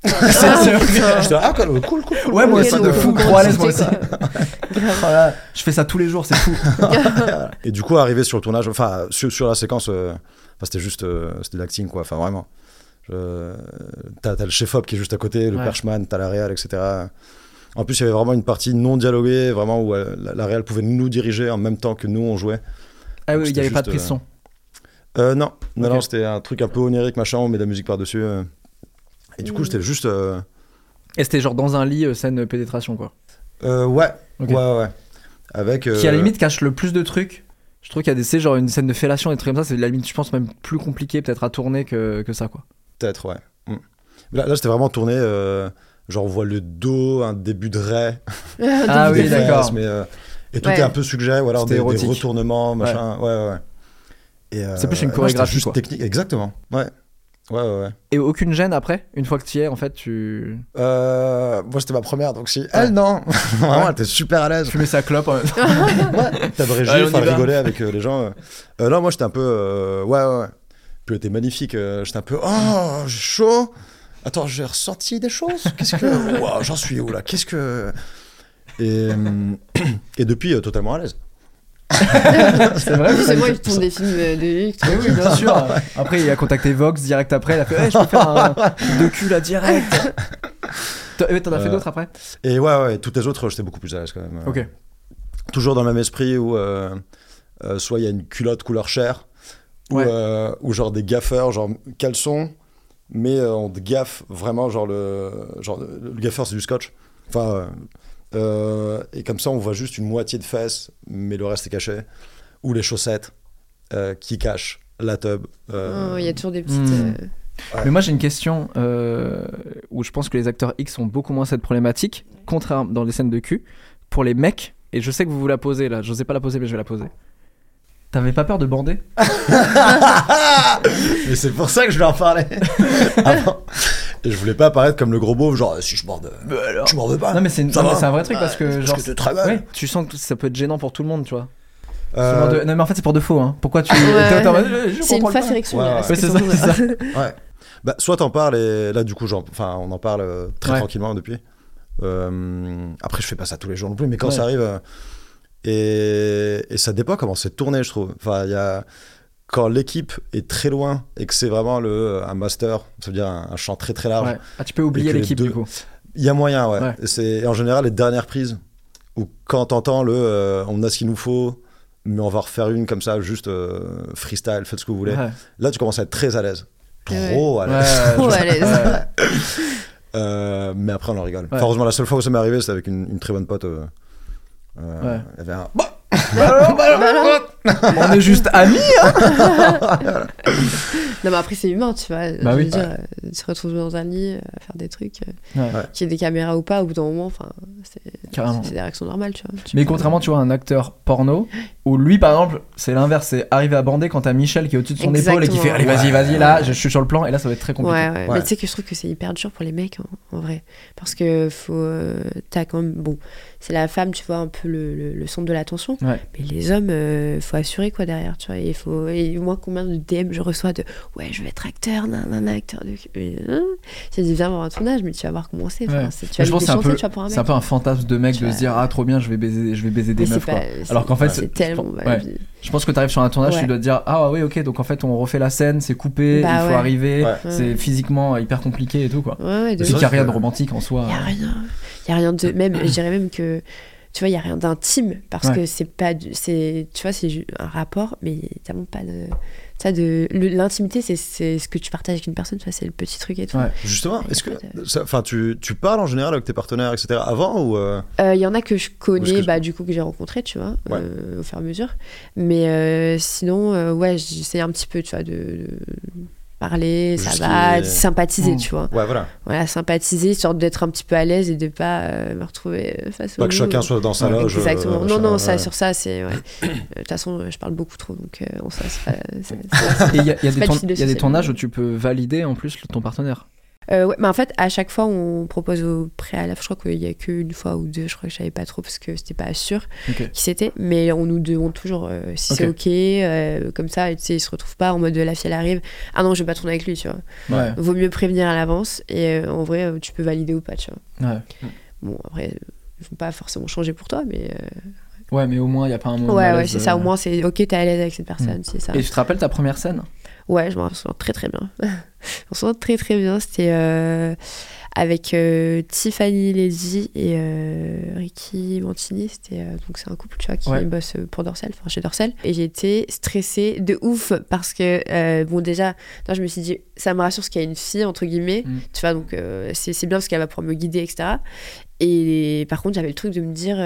S4: J'étais ah, cool, cool, cool. cool.
S2: Ouais, moi aussi, de fou, trop à l'aise, moi aussi. je fais ça tous les jours, c'est fou.
S4: Et du coup, arrivé sur le tournage, enfin, sur, sur la séquence, euh, enfin, c'était juste, euh, c'était de l'acting, quoi. Enfin, vraiment. Je- T'as t'as le chef-op qui est juste à côté, le
S2: Ouais.
S4: perchman, t'as la réal, etc. En plus, il y avait vraiment une partie non dialoguée, vraiment où euh, la, la réal pouvait nous diriger en même temps que nous, on jouait.
S2: Ah oui, il n'y avait pas de prise son.
S4: Euh, non, non, non, c'était un truc un peu onirique, machin, on met de la musique par-dessus. euh. Et du coup,
S3: Mm.
S4: j'étais juste. euh,
S2: Et c'était genre dans un lit, euh, scène pénétration, quoi.
S4: euh, ouais, ouais, ouais. Avec.
S2: Qui à
S4: euh,
S2: la limite cache le plus de trucs. Je trouve qu'il y a des, genre une scène de fellation et des trucs comme ça, c'est la limite, je pense, même plus compliqué peut-être à tourner que, que ça, quoi.
S4: Peut-être, ouais. Mm. Là, là, c'était vraiment tourné. euh, genre, on voit le dos, un début de raie.
S2: Ah oui,
S4: des
S2: d'accord.
S4: euh, et tout
S3: Ouais.
S4: est un peu suggéré, ou alors des, des retournements, machin. Ouais, ouais, euh,
S2: C'est plus une chorégraphie,
S4: juste
S2: quoi.
S4: technique, exactement. Ouais. Ouais, ouais, ouais.
S2: Et aucune gêne après, une fois que tu y es, en fait, tu.
S4: Euh, moi, c'était ma première, donc si. Elle, non. Vraiment, elle était super à l'aise.
S2: Fumer sa clope en même temps.
S4: Ouais, t'as enfin,
S2: va.
S4: rigoler avec euh, les gens. euh. Euh, non, moi, j'étais un peu. euh, ouais, ouais, ouais. Puis elle était magnifique. euh, j'étais un peu. Oh, j'ai chaud. Attends, j'ai ressenti des choses? Qu'est-ce que. Ouah, J'en suis où là? Qu'est-ce que. Et, euh, et depuis, euh, totalement à l'aise.
S2: C'est vrai
S3: C'est moi, il tourne des films euh, de luxe.
S2: Oui, oui, bien sûr. Après, il a contacté Vox direct après. Il a fait hey, Je peux faire un de cul là direct. T'en as fait
S4: Euh,
S2: d'autres après?
S4: Et ouais, ouais, toutes les autres, j'étais beaucoup plus à l'aise quand même.
S2: Ok.
S4: Toujours dans le même esprit où euh, euh, soit il y a une culotte couleur chair, ou,
S2: Ouais.
S4: euh, genre des gaffeurs, genre caleçon, mais euh, on te gaffe vraiment, genre le, genre, le le gaffeur c'est du scotch. Enfin, euh, et comme ça on voit juste une moitié de fesses, mais le reste est caché. Ou les chaussettes euh, qui cachent la tub. euh,
S3: Oh, Il y a toujours des petites.
S2: Hmm.
S4: Ouais.
S2: Mais moi j'ai une question euh, où je pense que les acteurs X ont beaucoup moins cette problématique, contrairement dans les scènes de cul. Pour les mecs, et je sais que vous vous la posez là, j'osais pas la poser mais je vais la poser. T'avais pas peur de bander?
S4: Mais c'est pour ça que je vais en parler. Avant. Et je voulais pas apparaître comme le gros beauf, genre si je borde, tu mordes pas.
S2: Non mais c'est une-
S4: Ça
S2: non, mais c'est un vrai truc parce que
S4: Parce
S2: genre
S4: que t'es très belle.
S2: ouais, tu sens que ça peut être gênant pour tout le monde, tu vois.
S4: Euh,
S2: Ce genre de- Non mais en fait c'est pour de faux hein. Pourquoi tu
S3: Ouais.
S2: t'es en mode, je
S3: C'est une fausse
S2: pas.
S3: érection.
S4: Ouais,
S2: c'est ça, c'est
S3: monde.
S4: Ouais. Bah, soit t'en parles et là du coup j'en- enfin on en parle euh, très
S2: Ouais.
S4: tranquillement depuis. Euh, après je fais pas ça tous les jours non plus mais quand
S2: Ouais.
S4: ça arrive euh, et, et ça dépend comment c'est tourné je trouve. Enfin il y a quand l'équipe est très loin et que c'est vraiment le un master, ça veut dire un, un champ très très large.
S2: Ouais. Ah tu peux oublier l'équipe
S4: deux-
S2: du coup.
S4: Il y a moyen ouais. C'est en général les dernières prises où quand t'entends le euh, on a ce qu'il nous faut mais on va refaire une comme ça juste euh, freestyle faites ce que vous voulez.
S2: Ouais.
S4: Là tu commences à être très à l'aise.
S3: Ouais.
S4: Trop à l'aise.
S2: ouais,
S3: Trop à l'aise.
S2: ouais.
S4: Euh, mais après, on en rigole. Enfin, heureusement, la seule fois où ça m'est arrivé, c'était avec une, une très bonne pote. euh, euh,
S2: Ouais.
S4: Il y avait un.
S2: On est juste amis.
S3: Non, mais après, c'est humain, tu vois.
S2: Bah
S3: je
S2: oui.
S3: veux dire, euh, se retrouver dans un lit, euh, à faire des trucs, euh,
S2: Ouais.
S3: qu'il y ait des caméras ou pas, au bout d'un moment, enfin, c'est des réactions normales, tu vois. Tu
S2: Mais contrairement, tu vois, à un acteur porno, où lui, par exemple, c'est l'inverse, c'est arriver à bander quand t'as Michel qui est au-dessus de son épaule et qui fait. Allez, vas-y, vas-y, là, je suis sur le plan, et là, ça va être très compliqué.
S3: Ouais, ouais.
S4: Ouais.
S3: Mais tu sais que je trouve que c'est hyper dur pour les mecs, en, en vrai. Parce que faut. euh, T'as quand même. Bon, c'est la femme, tu vois, un peu le, le, le centre de l'attention.
S2: Ouais.
S3: Mais les hommes, euh, faut assurer, quoi, derrière, tu vois. Et, faut... et moi, combien de DM je reçois de Ouais, je vais être acteur, nan, nan, acteur de. Viens voir un tournage, mais tu vas voir comment c'est. Enfin,
S2: Ouais.
S3: c'est- Tu vas
S2: je pense que c'est un peu,
S3: un mec.
S2: c'est un peu un fantasme de mec de se dire Ah, trop bien, je vais baiser, je vais baiser des
S3: Mais c'est
S2: meufs,
S3: pas- c'est-
S2: Alors qu'en fait,
S3: c'est tellement.
S2: ouais. Je pense que t'arrives sur un tournage,
S3: Ouais.
S2: tu dois te dire Ah, ouais, ok, donc en fait, on refait la scène, c'est coupé,
S3: Bah
S2: il faut
S3: ouais.
S2: arriver,
S4: Ouais.
S2: c'est physiquement hyper compliqué et tout, quoi.
S3: Ouais, ouais, de
S2: C'est qu'il n'y a rien de romantique en soi.
S3: Il y a rien. Il y a rien de même je dirais même que tu vois, il y a rien d'intime parce
S2: Ouais.
S3: que c'est pas du- c'est tu vois, c'est un rapport mais il y a tellement pas de ça de l'intimité c'est c'est ce que tu partages avec une personne, tu vois, c'est le petit truc et tout.
S2: Ouais.
S4: Justement, est-ce que. ça- Enfin, tu, tu parles en général avec tes partenaires, etc. avant ou. euh,
S3: Euh, Il y en a que je connais,
S4: que-
S3: bah, du coup, que j'ai rencontré, tu vois,
S4: Ouais.
S3: euh, au fur et à mesure. Mais euh, sinon, euh, ouais, j'essaie un petit peu, tu vois, de, de parler, ça va, de sympathiser,
S2: Mm.
S3: tu vois.
S4: Ouais, voilà.
S3: Voilà, sympathiser, sorte d'être un petit peu à l'aise et de pas euh, me retrouver face au
S4: Pas que chacun soit dans sa
S2: Ouais,
S4: loge.
S3: Exactement.
S4: euh,
S3: non, non, ça,
S4: ouais.
S3: sur ça, c'est. ouais. Euh, De toute façon, euh, je parle beaucoup trop, donc euh, on- ça,
S2: il y a, y a des,
S3: pas
S2: tourn-
S3: difficile de
S2: il y a des
S3: socialiser.
S2: tournages où tu peux valider en plus ton partenaire.
S3: Euh, ouais, mais en fait, à chaque fois, on propose au préalable. Je crois qu'il y a qu'une fois ou deux, je crois que je savais pas trop parce que c'était pas sûr qui c'était. Mais on nous demande toujours euh, si c'est ok, euh, comme ça, tu sais, ils se retrouvent pas en mode de la fille elle arrive. Ah non, je vais pas tourner avec lui, tu vois.
S2: Ouais.
S3: Vaut mieux prévenir à l'avance et en vrai, tu peux valider ou pas, tu vois.
S2: Ouais.
S3: Bon, après, ils vont pas forcément changer pour toi, mais.
S2: Ouais, mais au moins, il n'y a pas un moment.
S3: ouais, ouais, c'est ça. Au moins, c'est ok, t'es à l'aise avec cette personne, c'est ça.
S2: Et tu te rappelles ta première scène?
S3: Ouais, je m'en souviens très très bien. je m'en souviens très très bien. C'était euh, avec euh, Tiffany Levy et euh, Ricky Mantini. C'était donc c'est un couple, tu vois, qui
S2: Ouais.
S3: bosse pour Dorsal, enfin chez Dorsal. Et j'étais stressée de ouf parce que bon déjà, non, je me suis dit ça me rassure parce qu'il y a une fille entre guillemets,
S2: Mm.
S3: tu vois, donc c'est c'est bien parce qu'elle va pouvoir me guider, etc. Et par contre, j'avais le truc de me dire,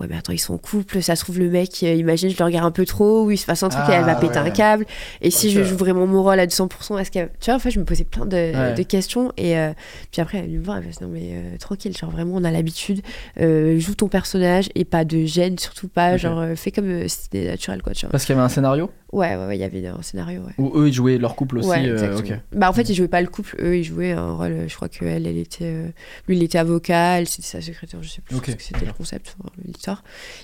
S3: ouais, mais attends, ils sont en couple, ça se trouve, le mec, euh, imagine, je le regarde un peu trop, ou il se passe un truc et elle va
S2: Ah,
S3: péter
S2: ouais.
S3: un câble. Et si je joue vraiment mon rôle à 200%, est-ce qu'elle. Tu vois, en fait, je me posais plein de,
S2: Ouais.
S3: de questions. Et euh, puis après, elle me voir, elle m'a dit, non, mais euh, tranquille, genre vraiment, on a l'habitude, euh, joue ton personnage et pas de gêne, surtout pas, genre, fais comme si c'était naturel, quoi, tu vois.
S2: Parce qu'il y avait un scénario?
S3: Ouais, ouais, ouais, il y avait un scénario, ouais.
S2: où eux ils jouaient leur couple aussi.
S3: Ouais,
S2: euh,
S3: exactement.
S2: ok.
S3: Bah en fait, ils jouaient pas le couple, eux ils jouaient un rôle. Je crois que elle, elle était, lui il était avocat, elle c'était sa secrétaire, je sais plus ce que c'était le concept, enfin,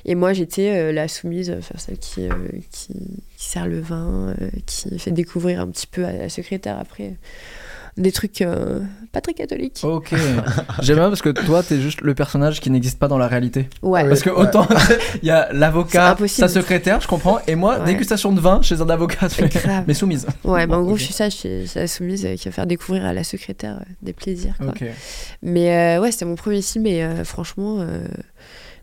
S3: Et moi j'étais euh, la soumise, enfin celle qui, euh, qui qui sert le vin, euh, qui fait découvrir un petit peu à la secrétaire après des trucs euh, pas très catholiques.
S2: Ok. J'aime bien parce que toi t'es juste le personnage qui n'existe pas dans la réalité.
S3: Ouais.
S2: Parce que autant il y a l'avocat, sa secrétaire, je comprends, et moi
S3: Ouais.
S2: dégustation de vin chez un avocat, mais, soumise.
S3: Ouais, bah en gros, je suis ça, je suis, la soumise euh, qui va faire découvrir à la secrétaire euh, des plaisirs. Quoi.
S2: Ok.
S3: Mais euh, ouais, c'était mon premier film et euh, franchement, euh,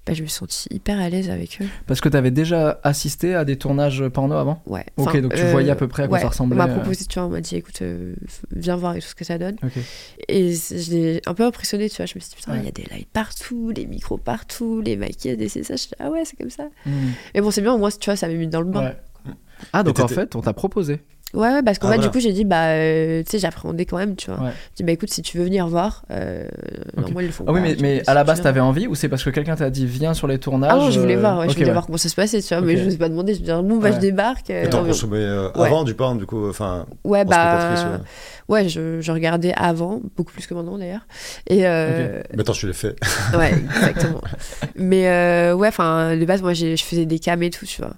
S3: bah, je me suis sentie hyper à l'aise avec eux.
S2: Parce que t'avais déjà assisté à des tournages porno avant
S3: Ouais.
S2: Ok,
S3: Enfin,
S2: donc tu
S3: euh,
S2: voyais à peu près à quoi
S3: ouais,
S2: ça ressemblait,
S3: On m'a
S2: euh.
S3: proposé, tu vois, on m'a dit, écoute, euh, viens voir et tout ce que ça donne. Et je l'ai un peu impressionné, tu vois. Je me suis dit, putain, il
S2: Ouais.
S3: y a des lights partout, des micros partout, les maquillages, des c'est ça. Je dis, ah ouais, c'est comme ça.
S2: Hmm.
S3: Mais bon, c'est bien, au moins, tu vois, ça m'a mis dans le bain.
S2: Ouais. Ah donc en fait on t'a proposé.
S3: Ouais, ouais, parce qu'en
S4: Ah,
S3: fait,
S4: voilà.
S3: du coup, j'ai dit, bah, euh, tu sais, j'appréhendais quand même, tu vois.
S2: Ouais.
S3: J'ai dit, bah, écoute, si tu veux venir voir, euh, normalement, ils le font.
S2: Ah oui mais, mais à la base t'avais envie ou c'est parce que quelqu'un t'a dit viens sur les tournages
S3: Ah non, je voulais voir, ouais, je voulais
S2: ouais.
S3: voir comment ça se passait, tu vois, mais je n'osais pas demander, je me disais, bon, bah,
S2: Ouais.
S3: je débarque. euh,
S4: Et t'en
S3: on-
S4: consommais euh,
S3: Ouais.
S4: avant du porn, du coup, enfin.
S3: Ouais, bah.
S4: ouais.
S3: Ouais, je, je regardais avant, beaucoup plus que maintenant d'ailleurs. Et euh,
S4: Maintenant, tu l'as fait.
S3: ouais, exactement. Mais euh, ouais, enfin, de base, moi, j'ai- je faisais des cams et tout, tu vois.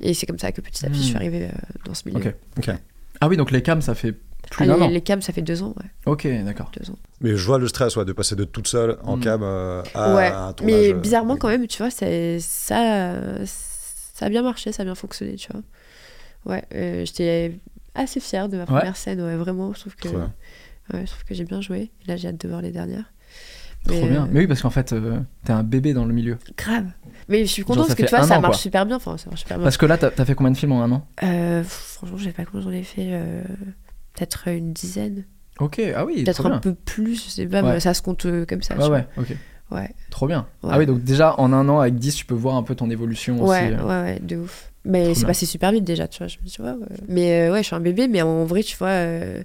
S3: Et c'est comme ça que petit à petit, je suis
S2: Hmm.
S3: arrivée dans ce milieu.
S2: Ok.
S4: Ok.
S2: Ah oui donc les cams ça fait plus
S3: Ah,
S2: d'un
S3: les,
S2: an.
S3: les cams, ça fait deux ans, ouais,
S2: Ok d'accord.
S3: deux ans.
S4: Mais je vois le stress, ouais, de passer de toute seule en
S2: Mm.
S4: cam euh, à
S3: ouais,
S4: un tournage.
S3: mais
S4: euh,
S3: bizarrement, quand même, tu vois, c'est- ça, ça a bien marché, ça a bien fonctionné, tu vois. Ouais, euh, j'étais assez fière de ma première scène, ouais, vraiment. Je trouve que,
S4: Trop bien.
S3: ouais, je trouve que j'ai bien joué. Et là, j'ai hâte de voir les dernières.
S2: Trop bien.
S3: euh,
S2: Mais oui parce qu'en fait euh, t'es un bébé dans le milieu.
S3: Grave. Mais je suis contente parce que tu vois, ça
S2: an,
S3: marche
S2: quoi.
S3: super bien. Enfin, ça marche super bien.
S2: Parce que là t'as fait combien de films en un an?
S3: Euh, franchement, je sais pas combien j'en ai fait. euh, Peut-être une dizaine.
S2: Ok ah oui
S3: Peut-être un
S2: bien.
S3: peu plus. Je sais pas,
S2: Ouais.
S3: mais ça se compte comme ça.
S2: Ouais ouais ok.
S3: Ouais.
S2: Trop bien.
S3: Ouais.
S2: Ah oui donc déjà en un an avec 10 tu peux voir un peu ton évolution
S3: Ouais,
S2: aussi.
S3: ouais, ouais, de ouf. Mais c'est passé super vite déjà, tu vois. Je me dis, ouais, ouais. Mais euh, ouais, je suis un bébé, mais en vrai, tu vois, euh,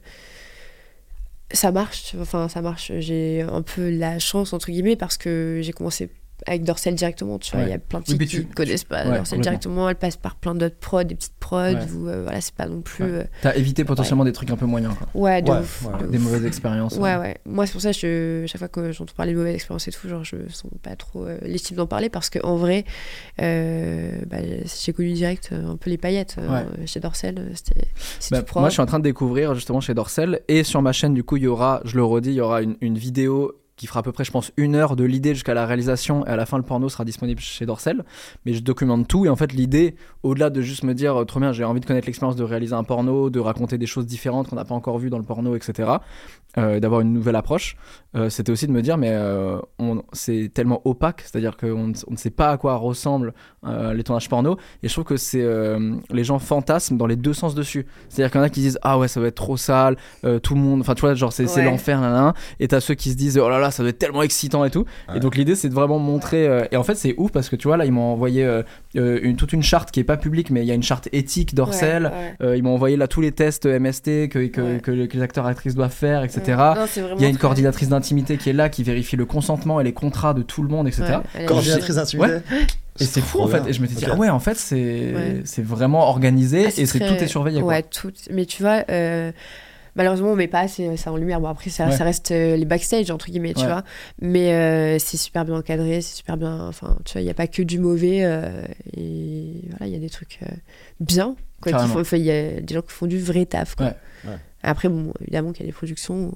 S3: ça marche. Enfin, ça marche. J'ai un peu la chance, entre guillemets, parce que j'ai commencé avec Dorsel directement, tu vois.
S2: Ouais.
S3: Il y a plein de
S2: Oui,
S3: filles
S2: mais
S3: qui
S2: tu-
S3: ne connaissent pas
S2: ouais,
S3: Dorsel directement. Elles passent par plein d'autres prods, des petites prods,
S2: Ouais.
S3: où euh, voilà, c'est pas non plus.
S2: Ouais.
S3: euh,
S2: T'as évité potentiellement des trucs un peu moyens, quoi.
S3: Ouais, de
S4: Ouais,
S3: ouf.
S4: ouais.
S3: de
S2: Des
S3: ouf.
S2: mauvaises expériences.
S3: Ouais, ouais. Moi, c'est pour ça que je- chaque fois que j'entends parler de mauvaises expériences et tout, genre, je sens pas trop euh, légitime d'en parler parce qu'en vrai, euh, bah, j'ai connu direct euh, un peu les paillettes. Chez Dorsel, c'était
S2: Bah, moi, je suis en train de découvrir justement chez Dorsel et sur ma chaîne, du coup, il y aura, je le redis, il y aura une, une vidéo qui fera à peu près, je pense, une heure de l'idée jusqu'à la réalisation et à la fin, le porno sera disponible chez Dorsel. Mais je documente tout et en fait, l'idée, au-delà de juste me dire, euh, trop bien, j'ai envie de connaître l'expérience de réaliser un porno, de raconter des choses différentes qu'on n'a pas encore vues dans le porno, etc., euh, d'avoir une nouvelle approche, euh, c'était aussi de me dire, mais euh, on- c'est tellement opaque, c'est-à-dire qu'on ne- on ne sait pas à quoi ressemblent euh, les tournages porno et je trouve que c'est euh, les gens fantasment dans les deux sens dessus. C'est-à-dire qu'il y en a qui disent ah ouais ça va être trop sale, euh, tout le monde, enfin tu vois genre c'est
S3: Ouais.
S2: l'enfer et t'as ceux qui se disent oh là là ça doit être tellement excitant et tout.
S4: Ouais.
S2: Et donc l'idée c'est de vraiment montrer euh, et en fait c'est ouf parce que tu vois là ils m'ont envoyé euh, une, toute une charte qui est pas publique mais il y a une charte éthique d'Orcel.
S3: ouais.
S2: Euh, ils m'ont envoyé là tous les tests MST que, que,
S3: Ouais.
S2: que les- que les acteurs et actrices doivent faire, etc.
S3: Non,
S2: Il y a une coordinatrice d'intimité qui est là, qui vérifie le consentement et les contrats de tout le monde, etc.
S4: Coordinatrice d'intimité
S2: Ouais. Et c'est fou en fait. Et je me suis dit, ah ouais, en fait, c'est
S3: Ouais.
S2: c'est vraiment organisé
S3: Ah,
S2: et c'est
S3: très-
S2: tout est surveillé. quoi.
S3: Ouais, tout. Mais tu vois, euh, malheureusement, on met pas assez ça en lumière. Bon, après, ça,
S2: Ouais.
S3: ça reste euh, les backstage, entre guillemets, tu
S2: Ouais.
S3: vois. Mais euh, c'est super bien encadré, c'est super bien. Enfin, tu vois, il n'y a pas que du mauvais. euh, et voilà, il y a des trucs euh, bien. quoi, Il y a des gens qui font du vrai taf. Quoi.
S2: Ouais.
S4: Ouais.
S3: Après, bon, évidemment qu'il y a des productions.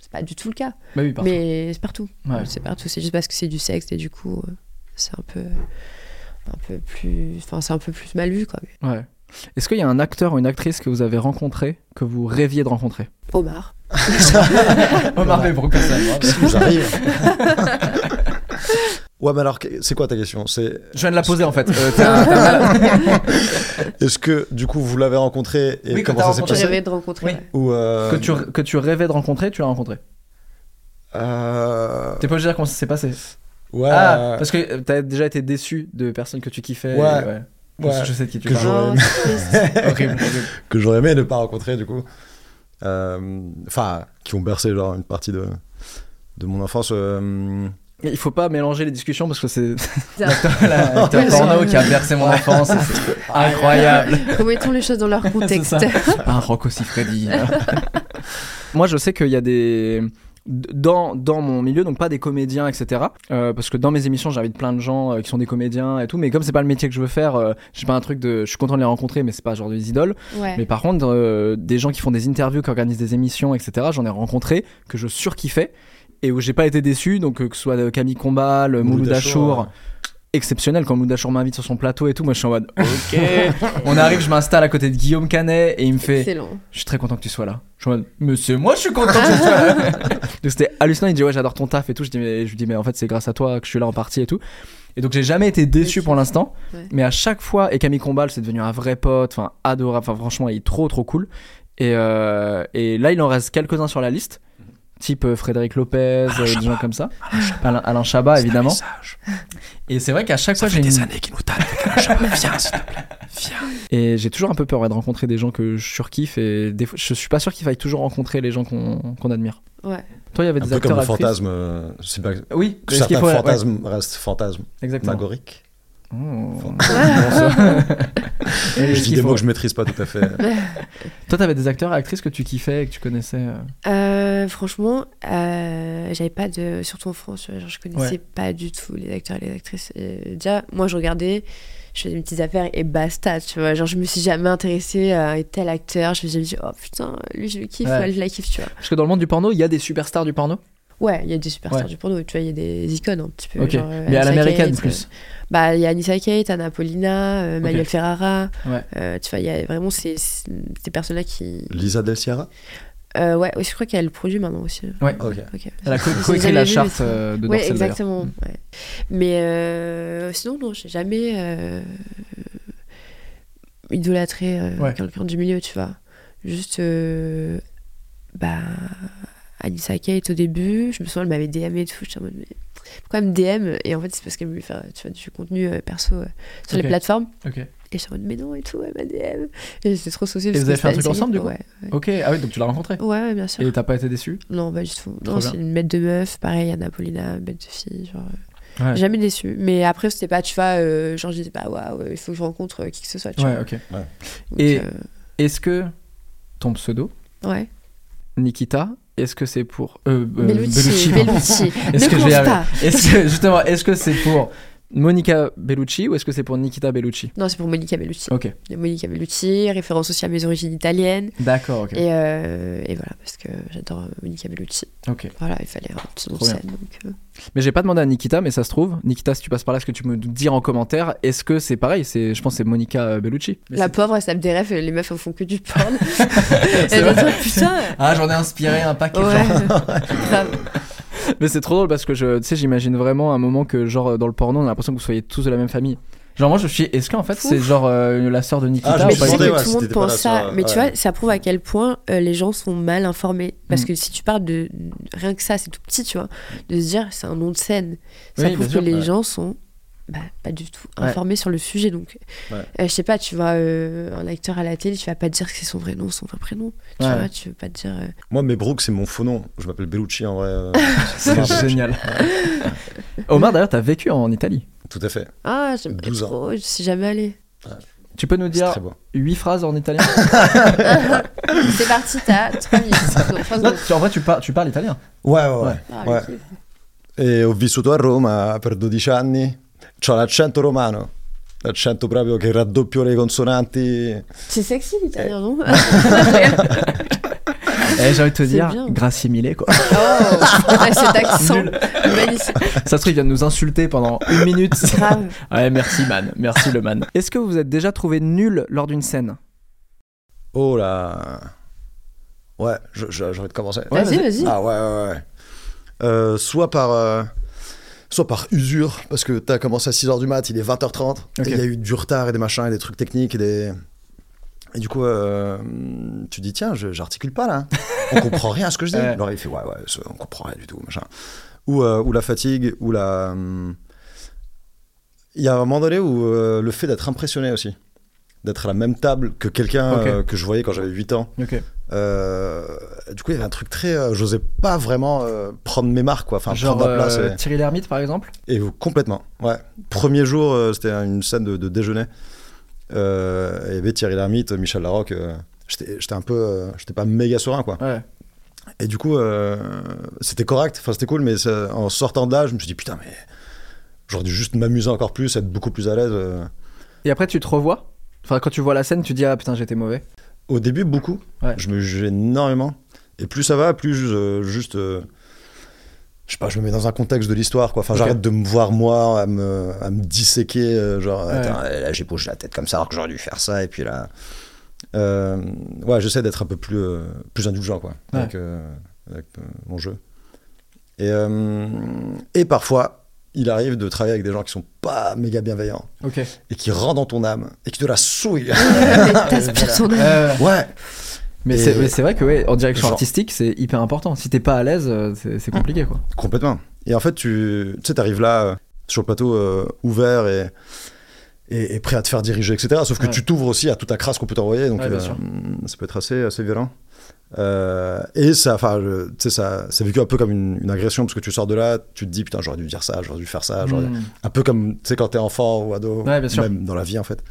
S3: C'est pas du tout le cas.
S2: Bah oui.
S3: Mais c'est partout. C'est partout. C'est juste parce que c'est du sexe et du coup, euh, c'est un peu. Un peu plus. Enfin, c'est un peu plus mal vu, quoi.
S2: Ouais. Est-ce qu'il y a un acteur ou une actrice que vous avez rencontré que vous rêviez de rencontrer?
S3: Omar.
S2: Omar Pembroke, personnellement.
S4: J'arrive. ouais, mais alors, c'est quoi ta question? C'est
S2: Je viens de la poser en fait. Euh,
S4: est-ce que du coup vous l'avez rencontré et
S2: Oui,
S4: comment ça s'est passé?
S3: Rêvé de rencontrer.
S2: Oui.
S4: Ou euh,
S2: que, tu, que tu rêvais de rencontrer, tu l'as rencontré.
S4: euh,
S2: T'es pas obligé de dire comment ça s'est passé.
S4: ouais,
S2: Ah, parce que euh, t'as déjà été déçu de personnes que tu kiffais.
S4: Ouais.
S2: et ouais.
S4: Ouais.
S2: Je sais de qui tu
S4: Que
S2: parles.
S4: j'aurais
S3: Oh,
S4: aimé. que j'aurais aimé ne pas rencontrer du coup. Euh, Enfin, qui ont bercé genre une partie de de mon enfance. euh,
S2: Il faut pas mélanger les discussions parce que c'est l'acteur porno qui a bercé mon enfance. c'est incroyable.
S3: Remettons les choses dans leur contexte.
S2: Un Rocco Siffredi. Moi, je sais qu'il y a des. Dans, dans mon milieu, donc pas des comédiens, etc. Euh, parce que dans mes émissions, j'invite plein de gens euh, qui sont des comédiens et tout. Mais comme c'est pas le métier que je veux faire, euh, j'ai pas un truc de. Je suis content de les rencontrer, mais c'est pas genre des idoles.
S3: Ouais.
S2: Mais par contre, euh, des gens qui font des interviews, qui organisent des émissions, etc., j'en ai rencontré que je surkiffais et où j'ai pas été déçu. Donc, euh, que ce soit de Camille Combal, Mouloud Achour, exceptionnel quand Mouloud Achour m'invite sur son plateau et tout. Moi, je suis en mode, ok. On arrive, je m'installe à côté de Guillaume Canet et il me fait,
S3: Excellent.
S2: je suis très content que tu sois là. Je suis en mode, monsieur, moi, je suis content que tu sois là. donc, c'était hallucinant. Il dit, ouais, j'adore ton taf et tout. Je, dis, mais, je lui dis, mais en fait, c'est grâce à toi que je suis là en partie et tout. Et donc, j'ai jamais été déçu pour l'instant.
S3: Ouais.
S2: Mais à chaque fois, et Camille Combal, c'est devenu un vrai pote, enfin, adorable. Enfin, franchement, il est trop, trop cool. Et, euh, et là, il en reste quelques-uns sur la liste. Type euh, Frédéric Lopez, euh, des gens comme ça. Alain, Alain Chabat, évidemment. Et c'est vrai qu'à chaque fois, j'ai une...
S4: années qu'il nous tape avec un chat. Viens, s'il te plaît.
S2: Et j'ai toujours un peu peur ouais, de rencontrer des gens que je surkiffe et des fois, je suis pas sûr qu'il faille toujours rencontrer les gens qu'on admire.
S3: Ouais.
S2: Toi, il y avait
S4: Un
S2: des
S4: peu comme
S2: acteurs
S4: le
S2: actrices
S4: fantasme. euh, C'est pas que
S2: Oui, qu'il
S4: certains
S2: faut- ouais,
S4: fantasmes restent fantasmes
S2: exactement.
S4: magoriques.
S2: Oh.
S4: Enfin,
S2: Et
S4: Je dis des mots que je maîtrise pas tout à fait.
S2: Toi, t'avais des acteurs et actrices que tu kiffais et que tu connaissais. euh,
S3: Euh, franchement, euh, j'avais pas de. Surtout en France, genre, je connaissais
S2: Ouais.
S3: pas du tout les acteurs et les actrices. Et déjà, moi, je regardais, je faisais mes petites affaires et basta, tu vois. Genre, je me suis jamais intéressée à un tel acteur. Je me suis dit, oh putain, lui, je le kiffe,
S2: Ouais.
S3: elle, je la kiffe, tu vois.
S2: Parce que dans le monde du porno, il y a des superstars du porno?
S3: Ouais, il y a des superstars
S2: Ouais.
S3: du porno, tu vois, il y a des icônes un petit peu.
S2: Ok.
S3: genre, euh,
S2: mais à l'américaine plus.
S3: euh, Bah, il y a Anissa Kate, Anna Paulina, euh, Manuel. Ferrara.
S2: Ouais.
S3: Euh, tu vois, il y a vraiment ces, ces personnes-là qui.
S4: Lisa Del Sierra?
S3: Euh, ouais, je crois qu'elle produit maintenant aussi.
S2: Ouais.
S4: Ok.
S3: Ok.
S2: Elle a
S3: Je
S2: coécrit la charte euh, de d'ailleurs.
S3: exactement.
S2: Mm.
S3: ouais. Mais euh, sinon, non, j'ai jamais euh, idolâtré euh,
S2: Ouais.
S3: quelqu'un du milieu, tu vois. Juste, euh, bah, Anissa Kate au début, je me souviens, elle m'avait DM et tout. J'étais en mode, mais pourquoi elle me DM Et en fait, c'est parce qu'elle voulait faire tu vois, du contenu euh, perso euh, sur les plateformes.
S2: Ok.
S3: Et je suis en mode, mais non, et tout, elle m'a DM. Et c'est trop saucé.
S2: Et vous avez fait un truc ensemble, du coup
S3: Ouais, ouais.
S2: Ok, ah oui, donc tu l'as rencontré.
S3: Ouais, ouais, bien sûr.
S2: Et t'as pas été déçu?
S3: Non, pas du tout.
S2: Trop
S3: Non, c'est une bête de meuf. Pareil, Anna Paulina, bête de fille. Genre, euh,
S2: Ouais.
S3: Jamais déçu. Mais après, c'était pas, tu vois, euh, genre, je disais pas, waouh, il faut que je rencontre euh, qui que ce soit. Tu
S2: Ouais,
S3: vois.
S2: ok.
S3: Donc,
S2: Et-
S3: euh,
S2: Est-ce que ton pseudo,
S3: ouais.
S2: Nikita, est-ce que c'est pour. Euh, euh,
S3: Bellucci. Bellucci.
S2: Est-ce
S3: ne
S2: que je vais y
S3: commence
S2: arriver?
S3: Pas.
S2: Est-ce que, justement, est-ce que c'est pour Monica Bellucci ou est-ce que c'est pour Nikita Bellucci?
S3: Non, c'est pour Monica Bellucci.
S2: Ok,
S3: Monica Bellucci, référence aussi à mes origines italiennes.
S2: d'accord, ok.
S3: Et, euh, et voilà, parce que j'adore Monica Bellucci.
S2: ok.
S3: Voilà, il fallait un petit nom de scène. Donc, euh,
S2: Mais j'ai pas demandé à Nikita, mais ça se trouve. Nikita, si tu passes par là, est-ce que tu me dire en commentaire Est-ce que c'est pareil? C'est, Je pense que c'est Monica Bellucci. Mais
S3: la pauvre, elle tape des rêves, les meufs, elles font que du porn. Elle dire, putain
S2: Ah, j'en ai inspiré un paquet.
S3: Ouais.
S2: Mais c'est trop drôle parce que je, tu sais, j'imagine vraiment un moment que, genre, dans le porno, on a l'impression que vous soyez tous de la même famille. Genre, moi, je me suis dit, est-ce qu'en fait, c'est genre euh, la sœur de Nikita
S4: Ah, je
S2: ou
S4: me
S3: Mais tu
S2: pas
S3: que
S4: ouais,
S3: tout le monde pense ça,
S4: sur-
S3: mais tu vois, ça prouve à quel point euh, les gens sont mal informés. Parce
S2: Mm.
S3: que si tu parles de rien que ça, c'est tout petit, tu vois, de se dire c'est un nom de scène, ça
S2: Oui,
S3: prouve que
S2: sûr,
S3: les
S4: ouais.
S3: gens sont bah, pas du tout
S2: Ouais.
S3: informés sur le sujet. Donc,
S4: Ouais.
S3: euh, je sais pas, tu vois, euh, un acteur à la télé, tu vas pas dire que c'est son vrai nom, son vrai prénom. Tu
S2: Ouais.
S3: vois, tu veux pas te dire. euh,
S4: Moi, mes Brooks, c'est mon faux nom. Je m'appelle Bellucci en vrai. euh,
S2: C'est génial. Omar, d'ailleurs, t'as vécu en Italie.
S4: Tout à fait.
S3: Ah, j'aimerais
S4: 12 ans.
S3: trop, je suis jamais allée.
S2: Tu peux nous dire huit phrases en italien
S3: c'est parti, t'as 3 minutes. Non,
S2: tu- En vrai, tu, par- tu parles italien.
S4: Ouais, ouais, ouais.
S3: Ah, le
S4: Ouais.
S3: kiff.
S4: E ho vissuto a Roma per 12 anni. C'ho l'accento romano. L'accento proprio che raddoppio le consonanti.
S3: C'est sexy l'italien, non
S2: Eh, j'ai envie de te dire,
S3: bien.
S2: mille, quoi.
S3: Oh, avec cet accent
S2: Nul.
S3: magnifique.
S2: Ça se trouve, il vient de nous insulter pendant une minute.
S3: Grave.
S2: Ouais, merci, man. Merci, le man. Est-ce que vous vous êtes déjà trouvé nul lors d'une scène?
S4: Oh là. Ouais, je- je- j'ai envie de commencer.
S2: Ouais,
S3: vas-y,
S2: vas-y.
S3: vas-y.
S4: Ah ouais, ouais, ouais. Euh, soit par. euh, Soit par usure, parce que t'as commencé à 6h du mat, il est 20h30,
S2: Ok.
S4: et il y a eu du retard et des machins et des trucs techniques et des. Et du coup, euh, tu dis, tiens, je- j'articule pas là. On comprend rien à ce que je dis. Alors il fait, ouais, ouais, on comprend rien du tout, machin. Ou, euh, ou la fatigue, ou la. hum, Il y a un moment donné où euh, le fait d'être impressionné aussi, d'être à la même table que quelqu'un euh, que je voyais quand j'avais 8 ans. Euh, du coup, il y avait un truc très. euh, J'osais pas vraiment prendre mes marques, quoi. Enfin,
S2: Genre
S4: prendre ma place. et-
S2: Thierry Lhermitte, par exemple?
S4: Et complètement, ouais. Premier jour, c'était une scène de, de déjeuner. Il y avait Thierry Lhermitte, Michel Larocque. j'étais un peu. j'étais pas méga serein, quoi.
S2: Ouais.
S4: Et du coup, c'était correct, enfin, c'était cool, mais en sortant de là, je me suis dit, putain, mais. J'aurais dû juste m'amuser encore plus, être beaucoup plus à l'aise.
S2: Et après, tu te revois? Enfin, quand tu vois la scène, tu dis Ah putain, j'étais mauvais.
S4: Au début, beaucoup.
S2: Ouais.
S4: Je me jugeais énormément. Et plus ça va, plus je- juste. euh, je sais pas, je me mets dans un contexte de l'histoire, quoi. Enfin, j'arrête de me voir moi à me, à me disséquer, euh, genre,
S2: Ouais.
S4: attends, là j'ai la tête comme ça alors que j'aurais dû faire ça, et puis là. Euh, ouais, j'essaie d'être un peu plus, euh, plus indulgent, quoi,
S2: Ouais.
S4: avec, euh, avec, euh, mon jeu. Et, euh, et parfois, il arrive de travailler avec des gens qui sont pas méga bienveillants et qui rentrent dans ton âme et qui te la souillent.
S3: Âme.
S2: Euh,
S4: ouais.
S2: mais c'est vrai que, ouais, en direction
S4: Genre-
S2: artistique, c'est hyper important. Si t'es pas à l'aise, euh, c'est compliqué, quoi.
S4: Complètement. Et en fait, tu tu sais, t'arrives là, euh, sur le plateau, euh, ouvert et, et, et prêt à te faire diriger, etc. Sauf que
S2: Ouais.
S4: tu t'ouvres aussi à toute la crasse qu'on peut t'envoyer, donc
S2: Ouais, bien
S4: euh,
S2: sûr.
S4: ça peut être assez, assez violent. Euh, et ça, enfin, tu sais, ça, c'est vécu un peu comme une, une agression parce que tu sors de là, tu te dis putain, j'aurais dû dire ça, j'aurais dû faire ça,
S2: Hmm.
S4: un peu comme tu sais quand t'es enfant ou ado,
S2: Ouais, bien sûr.
S4: même dans la vie en fait.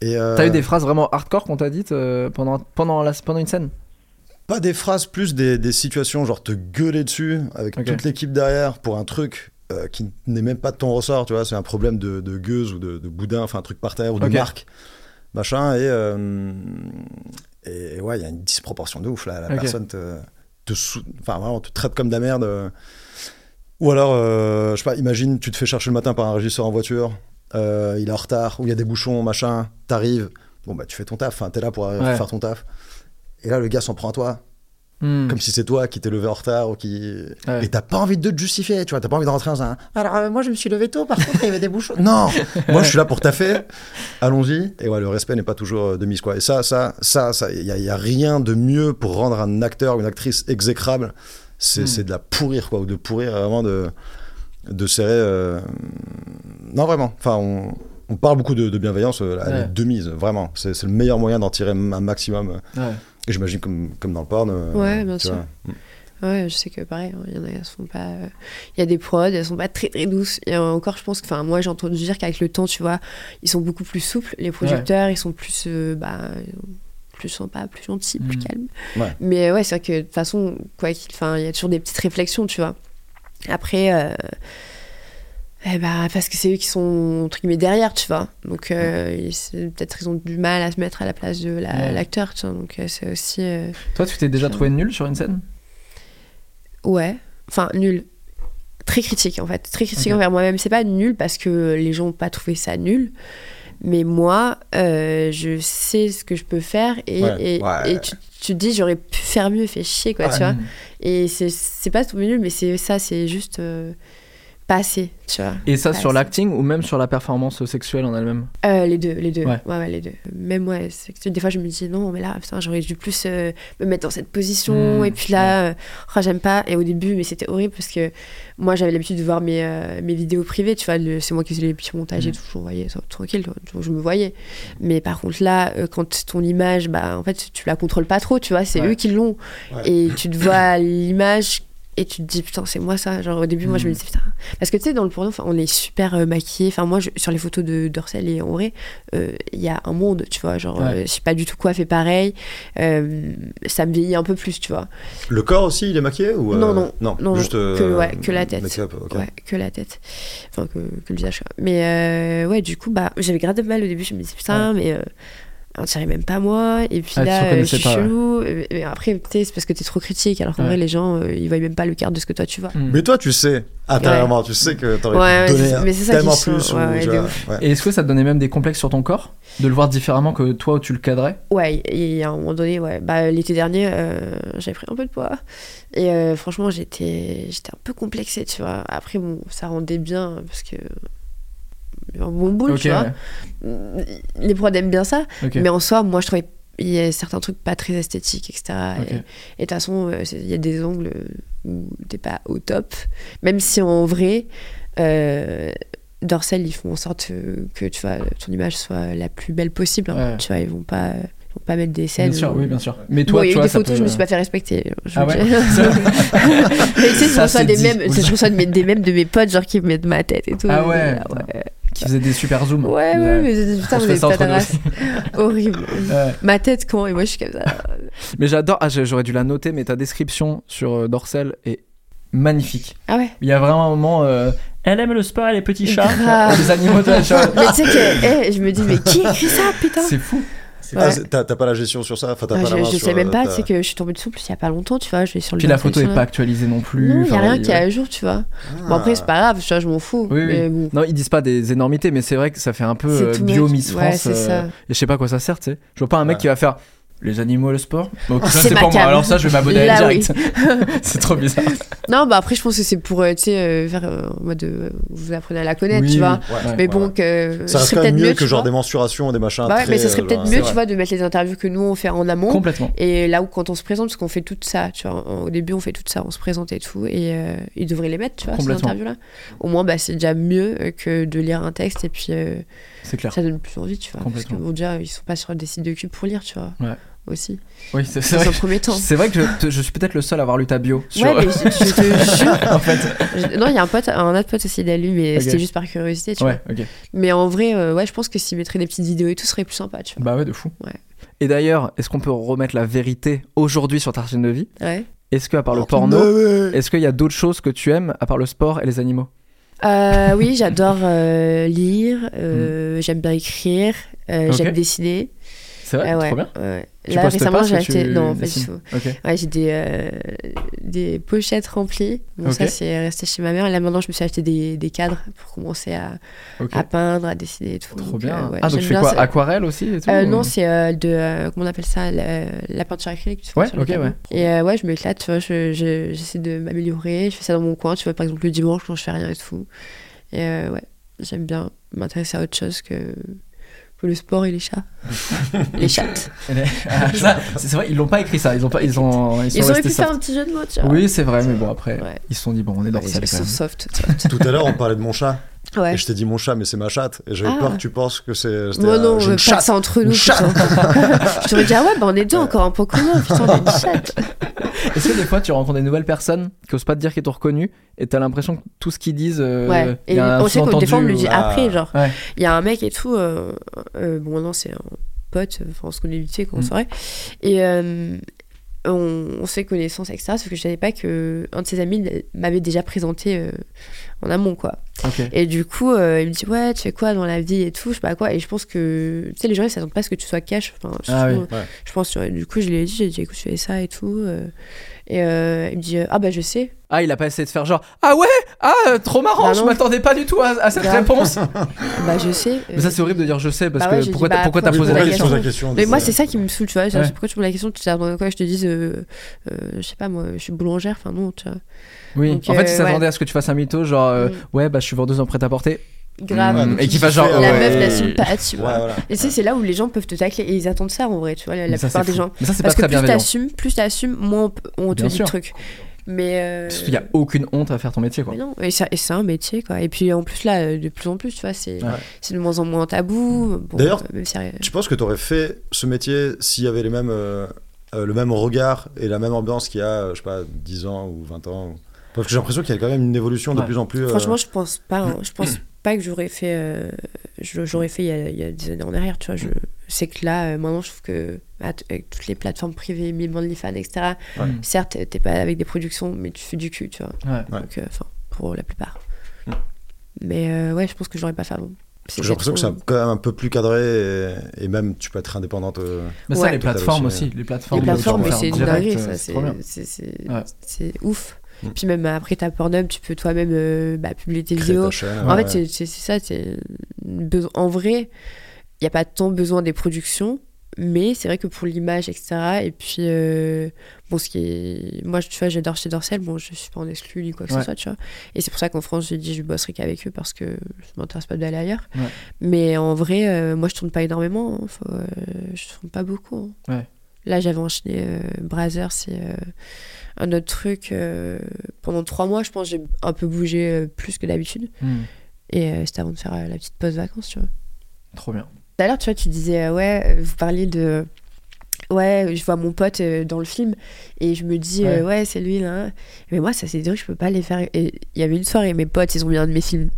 S4: Et euh,
S2: T'as eu des phrases vraiment hardcore qu'on t'a dites euh, pendant, pendant, la, pendant une scène?
S4: Pas des phrases, plus des, des situations, genre te gueuler dessus avec toute l'équipe derrière pour un truc euh, qui n'est même pas de ton ressort, tu vois. C'est un problème de, de gueuse ou de, de boudin, enfin un truc par terre ou de marque, machin. Et, euh, et ouais, il y a une disproportion de ouf là. La personne te, te sou- enfin, vraiment, te traite comme de la merde. euh. Ou alors, je sais pas, imagine, tu te fais chercher le matin par un régisseur en voiture, il est en retard, ou il y a des bouchons, machin, t'arrives, bon bah tu fais ton taf, enfin, t'es là pour
S2: Ouais.
S4: faire ton taf. Et là, le gars s'en prend à toi,
S2: Hmm.
S4: comme si c'est toi qui t'es levé en retard ou qui.
S2: Ouais.
S4: Et t'as pas envie de te justifier, tu vois, t'as pas envie de rentrer dans un. Alors, euh, moi, je me suis levé tôt, par contre, il y avait des bouchons. Non Moi, je suis là pour taffer, allons-y. Et ouais, le respect n'est pas toujours euh, de mise, quoi. Et ça, ça, ça, ça, il y, a- rien de mieux pour rendre un acteur ou une actrice exécrable. C'est
S2: Hmm.
S4: c'est de la pourrir, quoi, ou de pourrir vraiment de, de serrer. euh, Non, vraiment. Enfin, on. on parle beaucoup de, de bienveillance, euh, elle
S2: Ouais.
S4: est de mise, vraiment. C'est c'est le meilleur moyen d'en tirer un maximum.
S2: Ouais.
S4: Et j'imagine comme, comme dans le porn. euh,
S3: Ouais, bien sûr.
S4: vois.
S3: Ouais, je sais que pareil, hein, il y en a, elles sont pas. euh, Il y a des prods, elles sont pas très très douces. Et euh, encore, je pense que, enfin, moi j'ai entendu dire qu'avec le temps, tu vois, ils sont beaucoup plus souples. Les producteurs, ils sont plus, euh, bah, plus sympas, plus gentils, plus
S2: Mhm.
S3: calmes.
S4: Ouais.
S3: Mais ouais, c'est vrai que de toute façon, quoi qu'il, enfin, il y a toujours des petites réflexions, tu vois. Après. euh, eh bah, parce que c'est eux qui sont entre guillemets derrière, tu vois. Donc euh, peut-être ils ont du mal à se mettre à la place de la-
S2: Ouais.
S3: l'acteur, tu vois. Donc euh, c'est aussi. euh,
S2: Toi, tu t'es déjà trouvé nul sur une scène?
S3: Ouais, enfin nul. Très critique en fait, très critique
S2: Ok.
S3: envers moi-même. C'est pas nul parce que les gens n'ont pas trouvé ça nul, mais moi, euh, je sais ce que je peux faire et,
S4: Ouais,
S3: et,
S4: ouais.
S3: et tu, tu te dis j'aurais pu faire mieux, fait chier quoi, tu vois. Et c'est- c'est pas trouvé nul, mais c'est ça, c'est juste pas assez, tu vois.
S2: Et ça
S3: Pas
S2: sur l'acting ou même sur la performance sexuelle en elle-même
S3: Euh, les deux, les deux.
S2: Ouais.
S3: Ouais, ouais, les deux. Même ouais, des fois je me dis non, mais là, putain, j'aurais dû plus euh, me mettre dans cette position.
S2: Mmh,
S3: et puis là, euh, oh, j'aime pas. Et au début, mais c'était horrible parce que moi, j'avais l'habitude de voir mes, euh, mes vidéos privées, tu vois. le- C'est moi qui faisais les petits montages et
S2: Mmh.
S3: tout. Je voyais ça tranquille, donc je me voyais. Mais par contre, là, euh, quand ton image, bah, en fait, tu la contrôles pas trop, tu vois. C'est
S2: Ouais.
S3: eux qui l'ont.
S4: Ouais.
S3: Et tu te vois l'image. Et tu te dis, putain, c'est moi ça. Genre, au début, moi, je me
S2: Mhm.
S3: disais, putain. Parce que tu sais, dans le porno, on est super euh, maquillés. Enfin, moi, je- sur les photos de Dorsel et vrai, euh, il y a un monde, tu vois. Genre,
S2: Ouais.
S3: euh, je sais pas du tout quoi fait pareil. Euh, ça me vieillit un peu plus, tu vois.
S4: Le corps aussi, il est maquillé ou, euh,
S3: Non, non,
S4: non,
S3: non,
S4: juste
S3: que- ouais, que la tête.
S4: make-up, ok.
S3: Ouais, que la tête. Enfin, que, que le visage, quoi. Mais ouais, du coup, bah, j'avais grave de mal au début. Je me disais, putain, mais. On dirait même pas moi et puis
S2: Ah,
S3: là je suis
S2: pas,
S3: chelou mais après c'est parce que t'es trop critique alors qu'en
S2: Ouais.
S3: vrai les gens euh, ils voient même pas le quart de ce que toi tu vois
S2: Mm.
S4: Mais toi, tu sais, intérieurement, tu sais que t'aurais
S3: Ouais,
S4: pu
S3: ouais,
S4: donner
S3: mais ça
S4: tellement
S3: sont-
S4: plus. ou.
S2: Et est-ce que ça te donnait même des complexes sur ton corps De le voir différemment que toi où tu le cadrais?
S3: Ouais, et à un moment donné, ouais, bah, l'été dernier, euh, j'avais pris un peu de poids. Et euh, franchement, j'étais, j'étais un peu complexée, tu vois. Après, bon, ça rendait bien parce que. Un bon boule, tu vois. Les prods aiment bien ça. Mais en soi, moi, je trouvais. Il y a certains trucs pas très esthétiques, etc. Et- de toute façon, euh, il y a des angles où t'es pas au top. Même si en vrai, euh, Dorsel, ils font en sorte euh, que tu vois, ton image soit la plus belle possible. hein.
S2: Ouais.
S3: Tu vois, ils vont pas, pas mettre des scènes.
S2: Bien sûr, oui, bien sûr. Mais
S3: Bon,
S2: toi,
S3: il y a eu des photos,
S2: peut-
S3: je me suis pas fait respecter. Je
S2: Ah ouais.
S3: Mais tu sais, je
S2: Ça,
S3: des je reçois des des mèmes de mes potes, genre qui me mettent ma tête et tout.
S2: Ah ouais,
S3: Ah ouais.
S2: Qui faisait des super zooms.
S3: Ouais, ouais, mais putain,
S2: ça
S3: pas de. Horrible.
S2: Ouais.
S3: Ma tête, quand Et moi, je suis comme ça.
S2: Mais j'adore, ah, j'aurais dû la noter, mais ta description sur euh, Dorsel est magnifique.
S3: Ah ouais.
S2: Il y a vraiment un moment. euh, elle aime le sport et les petits chats. Les animaux de la chat.
S3: Mais tu sais que, eh, je me dis, mais qui écrit ça, putain?
S2: C'est fou.
S4: Ah,
S3: Ouais.
S4: c'est- T'as t'as pas la gestion sur ça enfin, t'as
S3: Ah,
S4: pas la
S3: je,
S4: main
S3: je
S4: sur,
S3: sais même
S4: euh,
S3: pas,
S4: ta-
S3: tu sais que je suis tombée dessus plus il y a pas longtemps, tu vois, je vais sur le
S2: Puis la photo est pas actualisée non plus.
S3: Non, il y a
S2: Enfin,
S3: rien
S2: il-
S3: qui est à jour, tu vois. Bon, après, c'est pas grave, tu vois, je m'en fous.
S2: Oui, oui.
S3: Mais bon,
S2: Non, ils disent pas des énormités, mais c'est vrai que ça fait un peu
S3: C'est
S2: euh,
S3: tout
S2: bio. Miss
S3: Ouais,
S2: France.
S3: c'est
S2: euh,
S3: ça.
S2: Et je sais pas à quoi ça sert, tu sais. Je vois pas un mec
S4: Ouais.
S2: qui va faire les animaux et le sport? Donc,
S3: Oh,
S2: ça,
S3: c'est
S2: pour moi. Alors ça, je vais m'abonner à elle
S3: Là,
S2: direct. c'est trop bizarre.
S3: Non, bah après, je pense que c'est pour, euh, tu sais, euh, faire euh, en mode, vous apprenez à la connaître,
S2: Oui,
S3: tu vois.
S4: Ouais.
S3: Mais
S4: Ouais,
S3: bon,
S4: ouais.
S3: que
S4: Ça
S3: serait
S4: quand même
S3: peut-être
S4: mieux que genre des mensurations, des machins.
S3: Bah
S4: très,
S3: mais ça serait peut-être mieux, tu vois, de mettre les interviews que nous on fait en amont.
S2: Complètement.
S3: Et là où quand on se présente, parce qu'on fait tout ça, tu vois, au début on fait tout ça, on se présente et tout, et euh, ils devraient les mettre, tu vois, ces interviews-là. Au moins, bah, c'est déjà mieux que de lire un texte et puis euh,
S2: clair.
S3: ça donne plus envie, tu vois. Parce que
S2: Complètement.
S3: bon, déjà, ils sont pas sur des sites de cul pour lire, tu vois.
S2: Ouais.
S3: Aussi.
S2: Oui, c'est vrai.
S3: un premier temps.
S2: C'est vrai que je, je suis peut-être le seul à avoir lu ta bio. Sur...
S3: Ouais, mais je, je te jure.
S2: en fait.
S3: je- Non, il y a un pote, un autre pote aussi, il a lu, mais c'était juste par curiosité, tu
S2: Ouais,
S3: vois.
S2: ok.
S3: Mais en vrai, euh, ouais, je pense que s'il mettrait des petites vidéos et tout, ce serait plus sympa, tu vois.
S2: Bah ouais, de fou.
S3: Ouais.
S2: Et d'ailleurs, est-ce qu'on peut remettre la vérité aujourd'hui sur Tartine de vie?
S3: Ouais.
S2: Est-ce que à part le
S4: Oh,
S2: porno, est-ce qu'il y a d'autres choses que tu aimes à part le sport et les animaux?
S3: Euh, oui, j'adore euh, lire, euh, j'aime bien écrire, euh, j'aime dessiner.
S2: C'est vrai,
S3: Ah ouais,
S2: trop bien.
S3: ouais.
S2: Tu
S3: Là, récemment, j'ai acheté. Non, pas du tout.
S2: Ok.
S3: Ouais, j'ai des, euh, des pochettes remplies. Bon, ça, c'est resté chez ma mère. Là, maintenant, je me suis acheté des, des cadres pour commencer à, à peindre, à dessiner et tout.
S2: Trop
S3: Donc,
S2: bien.
S3: euh, ouais,
S2: ah, donc tu fais
S3: bien
S2: quoi
S3: ça.
S2: Aquarelle aussi et tout
S3: Euh,
S2: ou-
S3: non, c'est de. comment on appelle ça La, la peinture acrylique. Tu
S2: Ouais, ok, ouais.
S3: Et ouais, je m'éclate, tu vois. je- je- J'essaie de m'améliorer. Je fais ça dans mon coin, tu vois, par exemple, le dimanche quand je fais rien et tout. Et ouais, j'aime bien m'intéresser à autre chose que, Le sport et les chats. les chattes.
S2: Ah, ça, c'est vrai, ils l'ont pas écrit ça. Ils ont pas, ils ont, ils sont
S3: Ils auraient faire un petit jeu de mots, tu vois.
S2: Oui, c'est vrai, mais bon après,
S3: Ouais.
S2: ils se sont dit bon, on est dans
S3: Ils
S2: le
S3: sont
S2: quand même.
S3: soft. soft.
S4: Tout à l'heure, on parlait de mon chat.
S3: Ouais.
S4: Et je t'ai dit mon chat, mais c'est ma chatte. Et j'avais
S3: Ah.
S4: peur que tu penses que c'est.
S3: Moi
S4: euh,
S3: non, euh,
S4: une chatte.
S3: ça entre nous.
S4: Une chatte.
S3: putain. je t'aurais dit, ah ouais, bah on est deux encore un peu commun. Putain, on a une chatte.
S2: Est-ce que des fois tu rencontres des nouvelles personnes qui osent pas te dire qu'ils t'ont reconnu et t'as l'impression que tout ce qu'ils disent, euh,
S3: Ouais. Et
S2: y a un
S3: on sait que des fois, on le dit après,
S4: Ah.
S3: genre.
S2: Ouais.
S3: Il y a un mec et tout. euh, euh, bon, non, c'est un pote. Enfin, on se connaît vite fait quand on
S2: Mm.
S3: soirée. Et euh, on, on se fait connaissance, etc. Sauf que je savais pas que un de ses amis m'avait déjà présenté euh, en amont, quoi. Et du coup, euh, il me dit Ouais, tu fais quoi dans la vie et tout, je sais pas quoi. Et je pense que, tu sais, les gens, ils s'attendent pas à ce que tu sois cash. Enfin,
S2: Ah
S3: surtout,
S2: oui.
S4: Ouais.
S3: Je pense, du coup, je lui ai dit J'ai dit, écoute, je fais ça et tout. euh. et euh, il me dit Ah, bah, je sais.
S2: Ah, il a pas essayé de faire genre Ah ouais Ah, euh, trop marrant,
S3: Bah
S2: je m'attendais pas du tout à, à cette
S3: Grave.
S2: réponse.
S3: bah, je sais.
S2: Mais ça, c'est horrible de dire je sais parce
S3: Bah ouais,
S2: que pourquoi t'as
S3: bah,
S2: pourquoi t'as
S3: pourquoi
S2: posé la
S3: poses
S2: question
S4: poses la question
S3: Mais moi,
S4: c'est-
S3: ça qui me saoule, tu vois.
S2: Ouais.
S3: Pourquoi tu me la question Tu t'attendais quoi Je te dise, euh, euh, je sais pas, moi, je suis boulangère. Enfin, non, tu vois.
S2: Oui,
S3: Donc,
S2: en fait,
S3: euh,
S2: il s'attendait à ce que tu fasses un mytho, genre euh,
S3: Mm.
S2: ouais, bah je suis vendeuse en prêt-à-porter.
S3: Grave.
S2: Mm. Et fasse
S4: fais,
S2: genre.
S4: euh,
S3: La
S2: ouais.
S3: meuf n'assume pas, tu
S4: Ouais,
S3: vois.
S4: voilà.
S3: Et tu sais, c'est là où les gens peuvent te tacler et ils attendent ça en vrai, tu vois, la, la
S2: Mais ça,
S3: plupart
S2: c'est
S3: des
S2: fou.
S3: gens.
S2: Mais ça, c'est pas
S3: Parce que
S2: très
S3: plus t'assumes, plus t'assumes, moins on, te
S2: Bien
S3: dit
S2: sûr.
S3: le truc. Mais. euh,
S2: Parce qu'il y a aucune honte à faire ton métier, quoi.
S3: Mais non, et, ça- et c'est un métier, quoi. Et puis en plus, là, euh, de plus en plus, tu vois, c'est
S2: Ouais.
S3: c'est de moins en moins tabou. Bon,
S4: D'ailleurs,
S3: euh, même si, euh,
S4: Tu penses que tu aurais fait ce métier s'il y avait les mêmes, euh, euh, le même regard et la même ambiance qu'il y a, euh, je sais pas, 10 ans ou 20 ans ou- Parce que j'ai l'impression qu'il y a quand même une évolution de
S2: Ouais.
S4: plus en plus. euh,
S3: Franchement, je pense pas. hein. Je pense pas que j'aurais fait. euh, je- j'aurais fait il y, a, il y a des années en arrière, tu vois. Je sais que là, euh, maintenant, je trouve que bah, avec toutes les plateformes privées, OnlyFans, etc.
S4: Ouais.
S3: Certes, t'es pas avec des productions, mais tu fais du cul, tu vois.
S2: Ouais.
S3: Donc, euh, enfin, pour la plupart.
S4: Mm.
S3: Mais euh, ouais, je pense que j'aurais pas fait avant.
S4: J'ai l'impression que c'est quand même un peu plus cadré et, et même tu peux être indépendante. euh,
S2: Mais ça,
S3: Ouais.
S2: les plateformes
S4: aussi,
S2: aussi. Les plateformes,
S3: Les plateformes, c'est une dinguerie, ça.
S2: c'est
S3: C'est c'est- c'est- c'est ouf.
S4: Mm.
S3: Puis même après ta Pornhub, tu peux toi-même euh, bah, publier tes
S4: créer
S3: vidéos.
S4: ta chaîne,
S3: En
S4: ouais.
S3: fait, c'est- ça. En vrai, il n'y a pas tant besoin des productions, mais c'est vrai que pour l'image, etc. Et puis, euh, bon, ce qui est. Moi, tu vois, j'adore chez Dorsel. Bon, je suis pas en exclu ni quoi que
S2: Ouais.
S3: ce soit, tu vois. Et c'est pour ça qu'en France, j'ai dit, je bosserai qu'avec eux parce que ça m'intéresse pas d'aller ailleurs.
S2: Ouais.
S3: Mais en vrai, euh, moi, je tourne pas énormément. hein. Faut, je tourne pas beaucoup. hein.
S2: Ouais.
S3: Là, j'avais enchaîné euh, Brazzer, c'est euh, un autre truc. euh, pendant trois mois, je pense, j'ai un peu bougé euh, plus que d'habitude.
S2: Hmm.
S3: Et c'était avant de faire la petite pause vacances, tu vois.
S2: Trop bien.
S3: L'heure, tu vois, tu disais, ouais, vous parliez de. Ouais, je vois mon pote dans le film et je me dis, ouais, c'est lui là. Mais moi, ça c'est dur, je peux pas les faire. Et il y avait une soirée, mes potes, ils ont mis un de mes films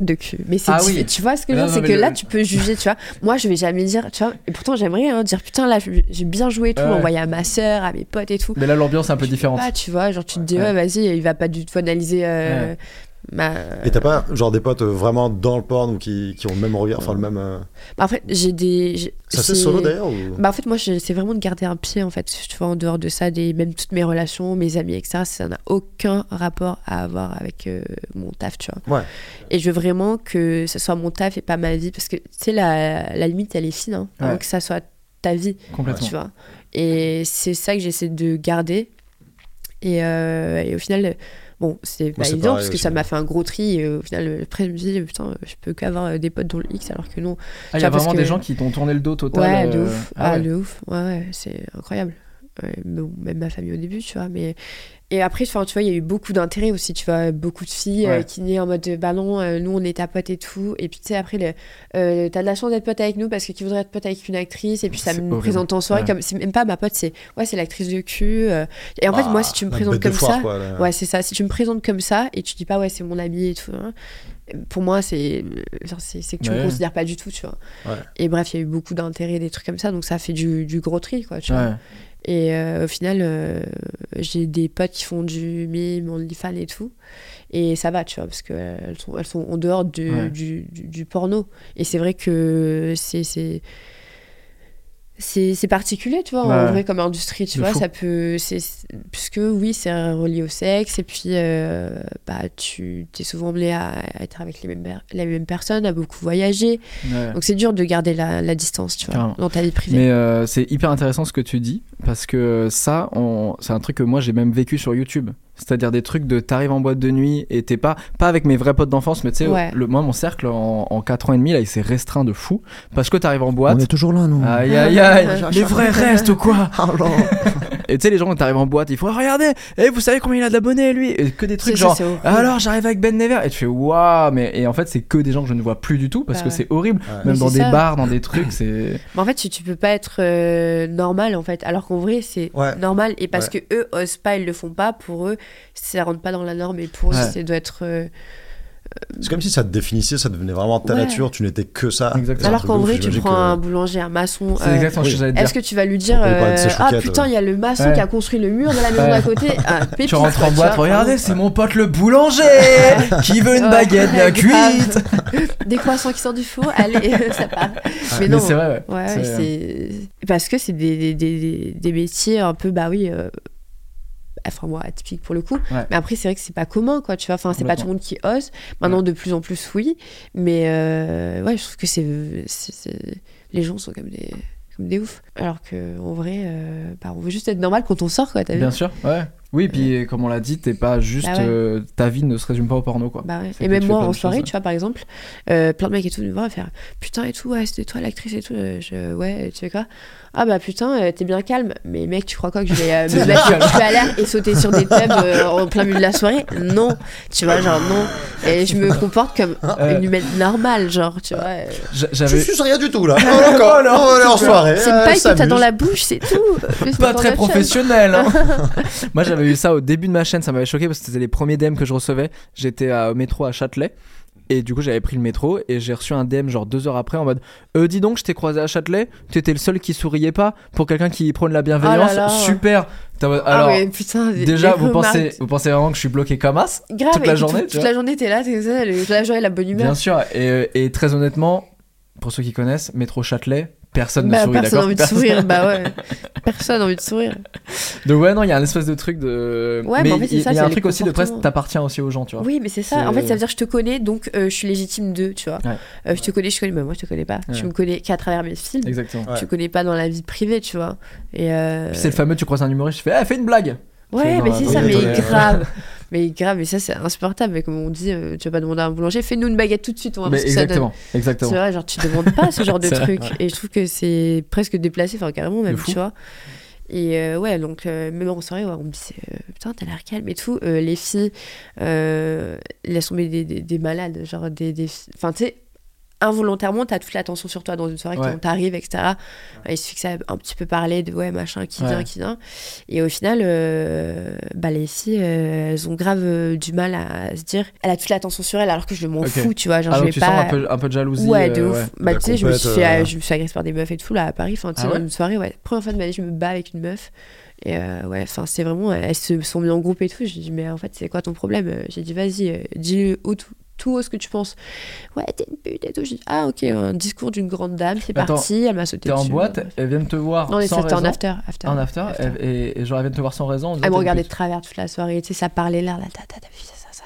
S3: de cul. Mais c'est
S2: Ah oui.
S3: tu vois ce que je veux dire, c'est que
S2: le-
S3: là, tu peux juger, tu vois. Moi, je vais jamais dire, tu vois. Et pourtant, j'aimerais hein, dire, putain, là, j'ai bien joué et tout,
S2: Ouais.
S3: envoyer à ma soeur, à mes potes et tout.
S2: Mais là, l'ambiance est un peu différente.
S3: Pas, tu vois, genre, tu te dis,
S2: Ouais.
S3: ouais, vas-y, il va pas du tout analyser euh,
S2: Ouais.
S3: Ma.
S4: Et t'as pas genre des potes euh, vraiment dans le porn ou qui, qui ont le même regard, enfin le même. euh,
S3: Bah, en fait, j'ai des.
S4: Ça c'est solo d'ailleurs ou...
S3: Bah en fait moi j'essaie vraiment de garder un pied en fait tu vois en dehors de ça des même toutes mes relations mes amis etc ça n'a aucun rapport à avoir avec euh, mon taf tu vois
S4: Ouais.
S3: et je veux vraiment que ce soit mon taf et pas ma vie parce que tu sais la, la limite elle est fine hein,
S2: Ouais.
S3: avant que ça soit ta vie
S2: Complètement.
S3: tu vois et c'est ça que j'essaie de garder et, euh, et au final bon c'est pas évident
S4: pareil
S3: parce que ça m'a fait un gros tri et au final après je me dis putain je peux qu'avoir euh, des potes dans le X alors que non
S2: Ah, il y a vraiment des gens qui t'ont tourné le dos total.
S3: Ouais, de
S2: euh,
S3: ouf.
S2: ah
S3: Ah,
S2: ouais.
S3: de ouf. Ouais, ouais, c'est incroyable. Ouais, bon, même ma famille au début, tu vois. Mais... Et après, tu vois, il y a eu beaucoup d'intérêt aussi, tu vois. Beaucoup de filles euh, qui naient en mode, euh, bah non, euh, nous, on est ta pote et tout. Et puis, tu sais, après, le, euh, t'as de la chance d'être pote avec nous parce que qui voudrait être pote avec une actrice? Et puis, ça me
S2: horrible.
S3: présente en soirée
S2: Ouais.
S3: comme. C'est même pas ma pote, c'est. Ouais, c'est l'actrice de cul. Et en fait,
S4: Ah,
S3: moi, si tu me présentes comme
S4: foire,
S3: ça.
S4: quoi, là.
S3: Ouais, c'est ça. Si tu me présentes comme ça et tu dis pas, ouais, c'est mon ami et tout, hein, pour moi, c'est que tu
S2: Ouais.
S3: me considères pas du tout, tu vois.
S4: Ouais.
S3: Et bref, il y a eu beaucoup d'intérêt, des trucs comme ça, donc ça fait du, du gros tri, quoi, tu vois. Et euh, au final, euh, j'ai des potes qui font du mime, OnlyFans et tout. Et ça va, tu vois, parce qu'elles sont, elles sont en dehors du,
S2: Ouais.
S3: du, du- du porno. Et c'est vrai que c'est. C'est particulier, tu vois,
S2: Ouais.
S3: en vrai, comme industrie, tu
S2: De
S3: vois,
S2: fou.
S3: ça peut... Puisque, oui, c'est relié au sexe, et puis, euh, bah, tu es souvent amené à être avec les mêmes, les mêmes personnes, à beaucoup voyager.
S2: Ouais.
S3: Donc, c'est dur de garder la, la distance, tu vois,
S2: Carrément.
S3: dans ta vie privée.
S2: Mais euh, c'est hyper intéressant ce que tu dis parce que ça, on- c'est un truc que moi j'ai même vécu sur YouTube. C'est-à-dire des trucs de t'arrives en boîte de nuit et t'es pas, pas avec mes vrais potes d'enfance, mais tu sais,
S3: Ouais.
S2: le, moi, mon cercle en, en 4 ans et demi, là, il s'est restreint de fou. Parce que t'arrives en boîte.
S4: On est toujours là, nous.
S2: Aïe aïe aïe, les vrais restent ou quoi?
S4: Alors.
S2: Et tu sais, les gens, quand t'arrives en boîte, ils font Regardez, et vous savez combien il a d'abonnés lui? Et que des trucs
S3: ça,
S2: genre
S3: horrible.
S2: Alors j'arrive avec Ben Never, et tu fais Waouh, mais et en fait, c'est que des gens que je ne vois plus du tout parce
S3: Bah
S2: que
S3: ouais.
S2: c'est horrible.
S4: Ouais.
S2: Même dans des
S3: ça.
S2: bars, dans des trucs, c'est.
S3: Mais en fait, tu, tu peux pas être euh, normal en fait, alors qu'en vrai c'est
S4: Ouais.
S3: normal et parce
S4: Ouais.
S3: que eux osent pas, ils le font pas. Pour eux, ça rentre pas dans la norme et pour eux,
S2: Ouais.
S3: ça doit être. euh,
S4: C'est comme si ça te définissait, ça devenait vraiment ta
S3: Ouais.
S4: nature, tu n'étais que ça.
S2: Exactement.
S3: Alors qu'en vrai, tu prends
S4: que-
S3: un boulanger, un maçon.
S2: C'est
S3: euh,
S2: exactement ce que j'allais dire.
S3: Est-ce que tu vas lui dire euh, Ah putain, il y a le maçon
S2: Ouais.
S3: qui a construit le mur de la maison
S2: Ouais.
S3: d'à côté. Ah, pépite,
S2: Tu rentres en boîte,
S3: vois,
S2: regardez, c'est mon pote le boulanger qui veut une
S3: Ouais,
S2: baguette bien cuite.
S3: Des croissants qui sortent du four, allez, ça part. Mais non.
S2: c'est vrai, ouais.
S3: Ouais,
S2: C'est-
S3: c'est parce que c'est des, des, des, des métiers un peu bah oui euh, enfin moi atypiques pour le coup
S2: Ouais.
S3: mais après c'est vrai que c'est pas commun quoi tu vois enfin c'est pas tout le monde qui ose maintenant de plus en plus oui mais euh, ouais je trouve que c'est les gens sont comme des comme des oufs alors que en vrai euh, bah, on veut juste être normal quand on sort quoi vu
S2: Bien sûr, ouais. Oui, puis comme on l'a dit, t'es pas juste.
S3: Bah ouais.
S2: euh, ta vie ne se résume pas au porno, quoi.
S3: Bah ouais. Et même moi en soirée,
S2: choses.
S3: tu vois, par exemple, euh, plein de mecs et tout me voient faire putain et tout, ouais, c'était toi l'actrice et tout. Je, ouais, tu fais quoi Ah bah putain, euh, t'es bien calme. Mais mec, tu crois quoi que je vais euh,
S2: T'es
S3: me
S2: bien
S3: mettre le
S2: calme.
S3: cul à l'air et sauter sur des tubs euh, en plein milieu de la soirée? Non, tu vois, genre non. Et je me comporte comme
S2: Euh.
S3: une humaine normale, genre, tu vois. euh.
S4: Je suis rien du tout là. Oh, d'accord, on va aller en soirée.
S3: C'est
S4: euh,
S3: pas que t'as
S4: s'amuse.
S3: dans la bouche, c'est tout.
S2: Pas très professionnel. hein. Moi, j'avais eu ça au début de ma chaîne, ça m'avait choqué parce que c'était les premiers DM que je recevais. J'étais au métro à Châtelet. Et du coup, j'avais pris le métro et j'ai reçu un DM genre deux heures après en mode euh, Dis donc, je t'ai croisé à Châtelet, tu étais le seul qui souriait pas pour quelqu'un qui prône la bienveillance.
S3: Oh là là.
S2: Super.
S3: Ah
S2: Alors,
S3: ouais, putain, des-
S2: déjà, vous
S3: remarques.
S2: pensez, vous pensez vraiment que je suis bloqué comme as
S3: Grave,
S2: toute la journée,
S3: Toute, la journée, t'es là, t'es la journée, la bonne humeur.
S2: Bien sûr. Et, et très honnêtement, pour ceux qui connaissent, métro Châtelet, personne
S3: Bah,
S2: ne sourit,
S3: personne n'a envie de sourire, bah ouais. Personne n'a envie de sourire.
S2: Donc, ouais, non, il y a un espèce de truc de.
S3: Ouais,
S2: mais
S3: mais en fait, c'est
S2: il y,
S3: ça,
S2: il y a
S3: c'est
S2: un truc aussi de presque, t'appartiens aussi aux gens, tu vois.
S3: Oui, mais c'est ça.
S2: C'est-
S3: En fait, ça veut dire que je te connais, donc euh, je suis légitime d'eux, tu vois.
S2: Ouais.
S3: Euh, je te connais, je te connais, mais moi je te connais pas.
S2: Ouais.
S3: Tu me connais qu'à travers mes films.
S2: Exactement.
S4: Ouais.
S3: Tu me connais pas dans la vie privée, tu vois. Et euh,
S2: Puis c'est le fameux, tu croises un humoriste, tu fais, ah, fais une blague.
S3: Ouais, mais
S2: dans
S3: c'est ça, mais grave. Mais grave, mais ça c'est insupportable. Mais comme on dit, euh, tu vas pas demander à un boulanger, fais-nous une baguette tout de suite, on va voir
S2: Mais
S3: ce que ça donne.
S2: exactement,
S3: C'est
S2: exactement.
S3: vrai, genre tu demandes pas ce genre de
S2: vrai,
S3: truc. Et je trouve que c'est presque déplacé, enfin carrément même, tu vois. Et euh, ouais, donc euh, même en soirée, ouais, on me disait euh, putain, t'as l'air calme et tout. Les filles, elles sont des, des, des- des malades, genre des. des fi- Enfin, tu sais, involontairement, t'as toute l'attention sur toi dans une soirée
S2: Ouais.
S3: quand t'arrives, etc. Il suffit que ça un petit peu parler de ouais, machin, qui
S2: Ouais.
S3: vient, qui vient. Et au final, euh, bah, les filles, euh, elles ont grave euh, du mal à se dire, elle a toute l'attention sur elle alors que je m'en fous, tu vois. Genre,
S2: Ah,
S3: je vais
S2: tu
S3: pas.
S2: sens un peu, un peu de jalousie.
S3: Ouais, de
S2: euh,
S3: ouf.
S2: ouais.
S3: Bah, tu sais, je me, suis
S4: euh,
S3: je me suis agressée par des meufs et tout, là, à Paris. Enfin, tu sais,
S2: Ah
S3: dans
S2: ouais
S3: une soirée, ouais. Première fois de ma vie, je me bats avec une meuf. Et euh, ouais, enfin, c'est vraiment. Elles se sont mises en groupe et tout. J'ai dit, mais en fait, c'est quoi ton problème? J'ai dit, vas-y, euh, dis haut, tout, haut ce que tu penses. Ouais, t'es une pute et tout. Dit, ah, ok, un discours d'une grande dame, c'est
S2: Attends,
S3: parti. Elle m'a sauté
S2: T'es en
S3: dessus.
S2: boîte, elles viennent te voir
S3: Non, mais
S2: sans
S3: c'était en
S2: raison.
S3: after. after
S2: En after,
S3: after.
S2: Et, et- et genre elles viennent te voir sans raison.
S3: Elle me regardait de travers toute la soirée, tu sais, ça parlait là, là, ta, ta, ta, ça, ça, ça.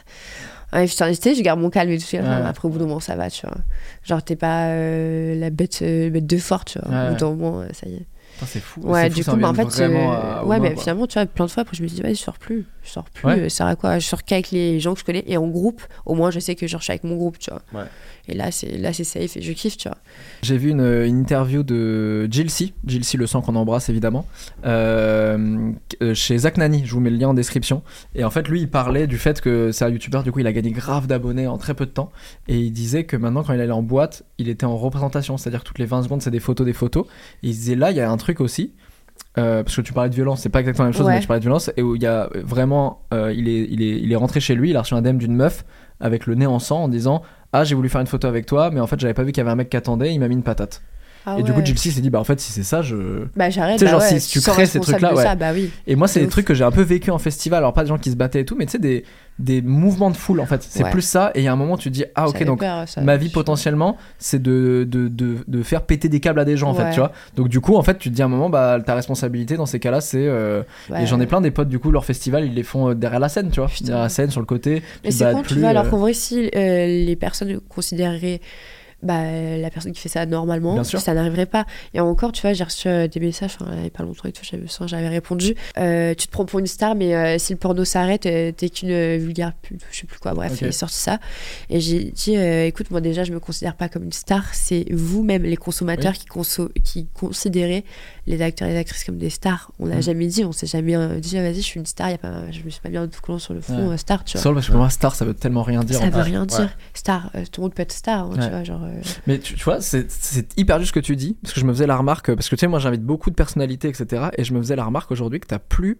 S3: Ouais, tu sais, je garde mon calme et tout.
S2: Ouais.
S3: Après, au bout d'un moment, ça va, tu vois. Genre, t'es pas euh, la bête, euh, bête de fort, tu vois. Au bout d'un moment, euh, ça y est.
S2: C'est fou.
S3: Ouais,
S2: fou,
S3: du coup, bah, en fait,
S2: vraiment
S3: euh, ouais, mais
S2: quoi.
S3: finalement, tu vois, plein de fois, après, je me dis, vas-y, je sors plus. Je sors plus.
S2: Ouais.
S3: euh, Ça sert à quoi Je sors qu'avec les gens que je connais et en groupe. Au moins, je sais que je suis avec mon groupe, tu vois.
S4: Ouais.
S3: Et là, c'est là, c'est safe et je kiffe, tu vois.
S2: J'ai vu une, une interview de Jill C, Jill C le sang qu'on embrasse évidemment, euh, euh, chez Zach Nani, je vous mets le lien en description. Et en fait, lui, il parlait du fait que c'est un youtubeur, du coup, il a gagné grave d'abonnés en très peu de temps. Et il disait que maintenant, quand il allait en boîte, il était en représentation, c'est-à-dire que toutes les 20 secondes, c'est des photos, des photos. Et il disait là, il y a un truc aussi. euh, parce que tu parlais de violence, c'est pas exactement la même chose,
S3: Ouais.
S2: mais tu parlais de violence, et où il y a vraiment, euh, il, est, il, est, il est rentré chez lui, il a reçu un DM d'une meuf avec le nez en sang en disant Ah, j'ai voulu faire une photo avec toi, mais en fait, j'avais pas vu qu'il y avait un mec qui attendait, il m'a mis une patate.
S3: Ah
S2: et du coup, C s'est dit Bah, en fait, si c'est ça, je.
S3: Bah, j'arrête.
S2: Tu sais,
S3: bah
S2: genre, si tu crées ces trucs-là, ouais.
S3: bah oui.
S2: Et moi, c'est
S3: De
S2: des trucs que j'ai un peu vécu en festival, alors pas des gens qui se battaient et tout, mais tu sais, des, des mouvements de foule en fait. C'est plus ça, et il y a un moment, tu te dis Ah, ok, donc.
S3: peur, ça.
S2: Ma vie potentiellement, c'est de, de, de, de faire péter des câbles à des gens en fait, tu vois. Donc du coup, en fait, tu te dis à un moment, bah ta responsabilité dans ces cas-là, c'est euh, et j'en ai plein des potes du coup, leur festival, ils les font euh, derrière la scène, tu vois, derrière la scène sur le côté.
S3: Mais c'est con, tu vois, alors qu'en vrai, si euh, les personnes considéreraient bah, la personne qui fait ça normalement, ça n'arriverait pas. Et encore, tu vois, j'ai reçu euh, des messages, il n'y a pas longtemps et tout, j'avais, répondu. Euh, tu te prends pour une star, mais euh, si le porno s'arrête, t'es qu'une vulgaire pute, je sais plus quoi. Bref,
S2: Ok.
S3: il est sorti ça. Et j'ai dit, écoute, moi déjà, je me considère pas comme une star, c'est vous-même, les consommateurs, qui, conso- qui considérez les acteurs et les actrices comme des stars. On n'a
S2: Mm.
S3: jamais dit, on s'est jamais dit, ah, vas-y, je suis une star, y a pas, je me suis pas mis en tout collant sur le
S2: Ouais.
S3: euh, star, tu vois.
S2: Seul parce que pour moi, star, ça veut tellement rien dire.
S3: Ça veut rien
S2: Ouais.
S3: dire. Star, tout le monde peut être star, hein,
S2: Ouais.
S3: tu vois, genre. Euh,
S2: Mais tu, tu vois, c'est hyper juste ce que tu dis, parce que je me faisais la remarque, parce que tu sais, moi j'invite beaucoup de personnalités, etc. Et je me faisais la remarque aujourd'hui que t'as plus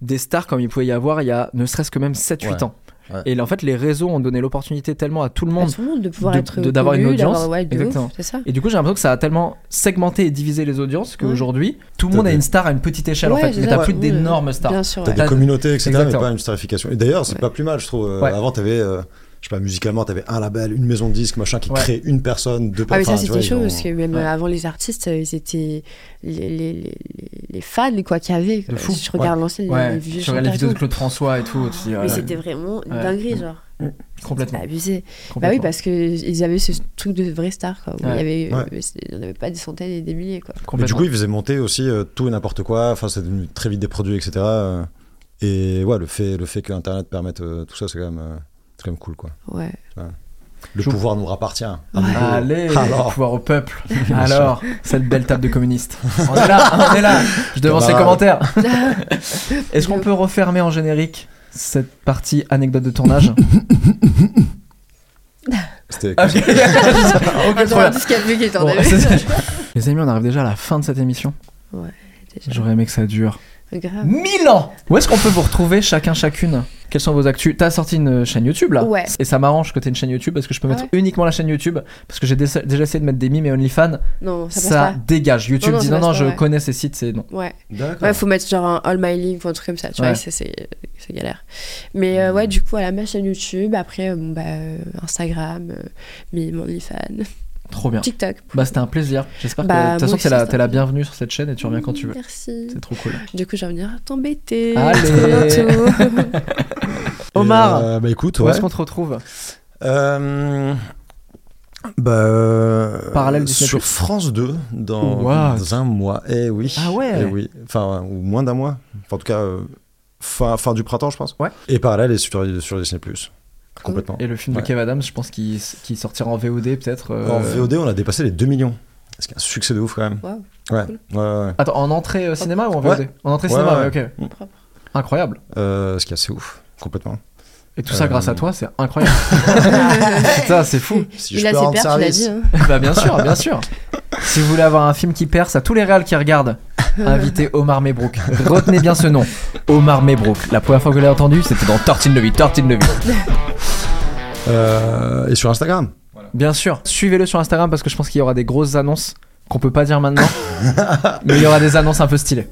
S2: des stars comme il pouvait y avoir il y a ne serait-ce que même 7-8
S4: Ouais.
S2: ans.
S4: Ouais.
S2: Et là, en fait, les réseaux ont donné l'opportunité tellement à tout le
S3: à
S2: monde.
S3: tout le monde de pouvoir
S2: de-
S3: être
S2: de- d'avoir une audience.
S3: ouais, ouf, ça.
S2: Et du coup, j'ai l'impression que ça a tellement segmenté et divisé les audiences
S3: Ouais.
S2: qu'aujourd'hui, tout le monde a une star à une petite échelle en fait. Mais t'as plus
S3: Ouais,
S2: d'énormes stars.
S3: Bien sûr.
S4: T'as
S3: ouais.
S4: des communautés, etc., mais pas une starification. Et d'ailleurs, c'est
S3: Ouais.
S4: pas plus mal, je trouve.
S2: Ouais.
S4: Avant, t'avais, euh, je sais pas, musicalement, t'avais un label, une maison de disques, machin, qui
S2: Ouais.
S4: crée une personne, deux
S3: Ah mais ça
S4: personnes.
S3: c'était chaud parce que même
S2: Ouais.
S3: avant les artistes euh, ils étaient les, les, les, les fans quoi qu'il y avait
S2: De fou.
S3: si je regarde l'ancien les, les
S2: Ouais,
S3: vieux
S2: tu regardes les vidéos de
S3: tout.
S2: Claude François et tout. tu dis,
S3: mais
S2: là,
S3: c'était vraiment une
S2: Ouais.
S3: dinguerie genre
S2: complètement.
S3: C'était abusé bah oui
S2: complètement.
S3: parce que ils avaient ce truc de vraie star quoi il y
S2: Ouais.
S3: avait
S4: Ouais.
S3: euh, en avait pas des centaines et des milliers quoi
S4: Mais du
S2: Complètement.
S4: coup, ils faisaient monter aussi euh, tout et n'importe quoi. Enfin, c'est devenu très vite des produits, etc. et ouais, le fait, le fait que Internet permette euh, tout ça, c'est quand même, euh, c'est quand même cool, quoi.
S3: ouais
S4: Le
S2: Je-
S4: pouvoir nous appartient. À
S3: Ouais.
S4: nouveau.
S2: Allez,
S4: Alors.
S2: pouvoir au peuple. Alors, cette belle table de communistes. On est là, on est là. Je devance les
S4: Camarade.
S2: commentaires. Est-ce qu'on peut refermer en générique cette partie anecdote de tournage
S4: C'était
S2: Ah, Les amis, on arrive déjà à la fin de cette émission.
S3: Déjà.
S2: J'aurais aimé que ça dure
S3: grave
S2: 1000 ans Où est-ce qu'on peut vous retrouver chacun, chacune? Quelles sont vos actus? T'as sorti une chaîne YouTube là
S3: Ouais.
S2: Et ça m'arrange que t'aies une chaîne YouTube parce que je peux
S3: Ah
S2: mettre
S3: ouais
S2: uniquement la chaîne YouTube parce que j'ai dé- déjà essayé de mettre des mimes et OnlyFans.
S3: non ça
S2: Ça,
S3: passe pas
S2: dégage. YouTube
S3: Non, non,
S2: dit non, non, je
S3: ouais.
S2: connais ces sites, c'est non.
S3: ouais
S4: D'accord.
S3: Ouais, faut mettre genre un All My Link ou un truc comme ça, tu
S2: Ouais.
S3: vois, c'est, galère. Mais euh, ouais, du coup, voilà, ma chaîne YouTube, après, euh, bon, bah, euh, Instagram, euh, Mime, OnlyFans,
S2: Trop bien.
S3: TikTok.
S2: Bah c'était un plaisir. J'espère
S3: Bah,
S2: que de toute façon t'es la, t'es bienvenue sur cette chaîne et tu reviens quand tu veux.
S3: Merci.
S2: C'est trop cool.
S3: Du coup, je vais venir t'embêter.
S2: Allez.
S3: Bientôt.
S2: Omar,
S4: Euh, bah écoute,
S2: où
S4: ouais.
S2: est-ce qu'on te retrouve
S4: Euh, Bah, euh,
S2: Parallèle
S4: sur France 2 dans, un mois. Eh oui.
S2: Ah ouais.
S4: Eh oui. Enfin, ou moins d'un mois. Enfin, en tout cas, euh, fin, fin du printemps, je pense.
S2: Ouais.
S4: Et parallèle est sur, sur Disney+. Complètement.
S2: Et le film de. Kev Adams, je pense qu'il sortira en VOD peut-être. euh,
S4: En VOD, on a dépassé les 2 millions. C'est un succès de ouf quand même. Ouais.
S3: cool.
S4: ouais, ouais, ouais.
S2: Attends, en entrée euh, cinéma ou en
S4: Ouais.
S2: VOD En entrée
S4: Ouais,
S2: cinéma,
S4: ouais.
S2: ouais, ok.
S3: propre.
S2: Incroyable.
S4: Euh, ce qui est assez ouf. Complètement.
S2: Et tout ça
S4: Euh,
S2: grâce à toi, c'est incroyable. Putain, c'est fou.
S4: Si
S3: Il
S4: je
S3: a
S4: peux
S3: ses dit. Hein.
S2: bah bien sûr, bien sûr. Si vous voulez avoir un film qui perce, à tous les réals qui regardent, invitez Omar Mebrook. Retenez bien ce nom, Omar Mebrook. La première fois que je l'ai entendu, c'était dans Tortine de vie, Tortine de vie.
S4: Euh, et sur Instagram.
S2: Bien sûr, suivez-le sur Instagram parce que je pense qu'il y aura des grosses annonces qu'on peut pas dire maintenant, mais il y aura des annonces un peu stylées.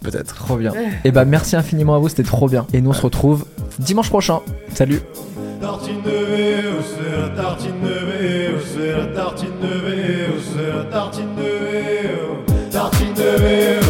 S4: Peut-être.
S2: Trop bien. Et bah merci infiniment à vous, c'était trop bien. Et nous on se retrouve dimanche prochain. Salut.
S1: Tartine de VO, c'est la tartine de VO, c'est la tartine de VO, c'est la tartine de VO. Tartine de VO,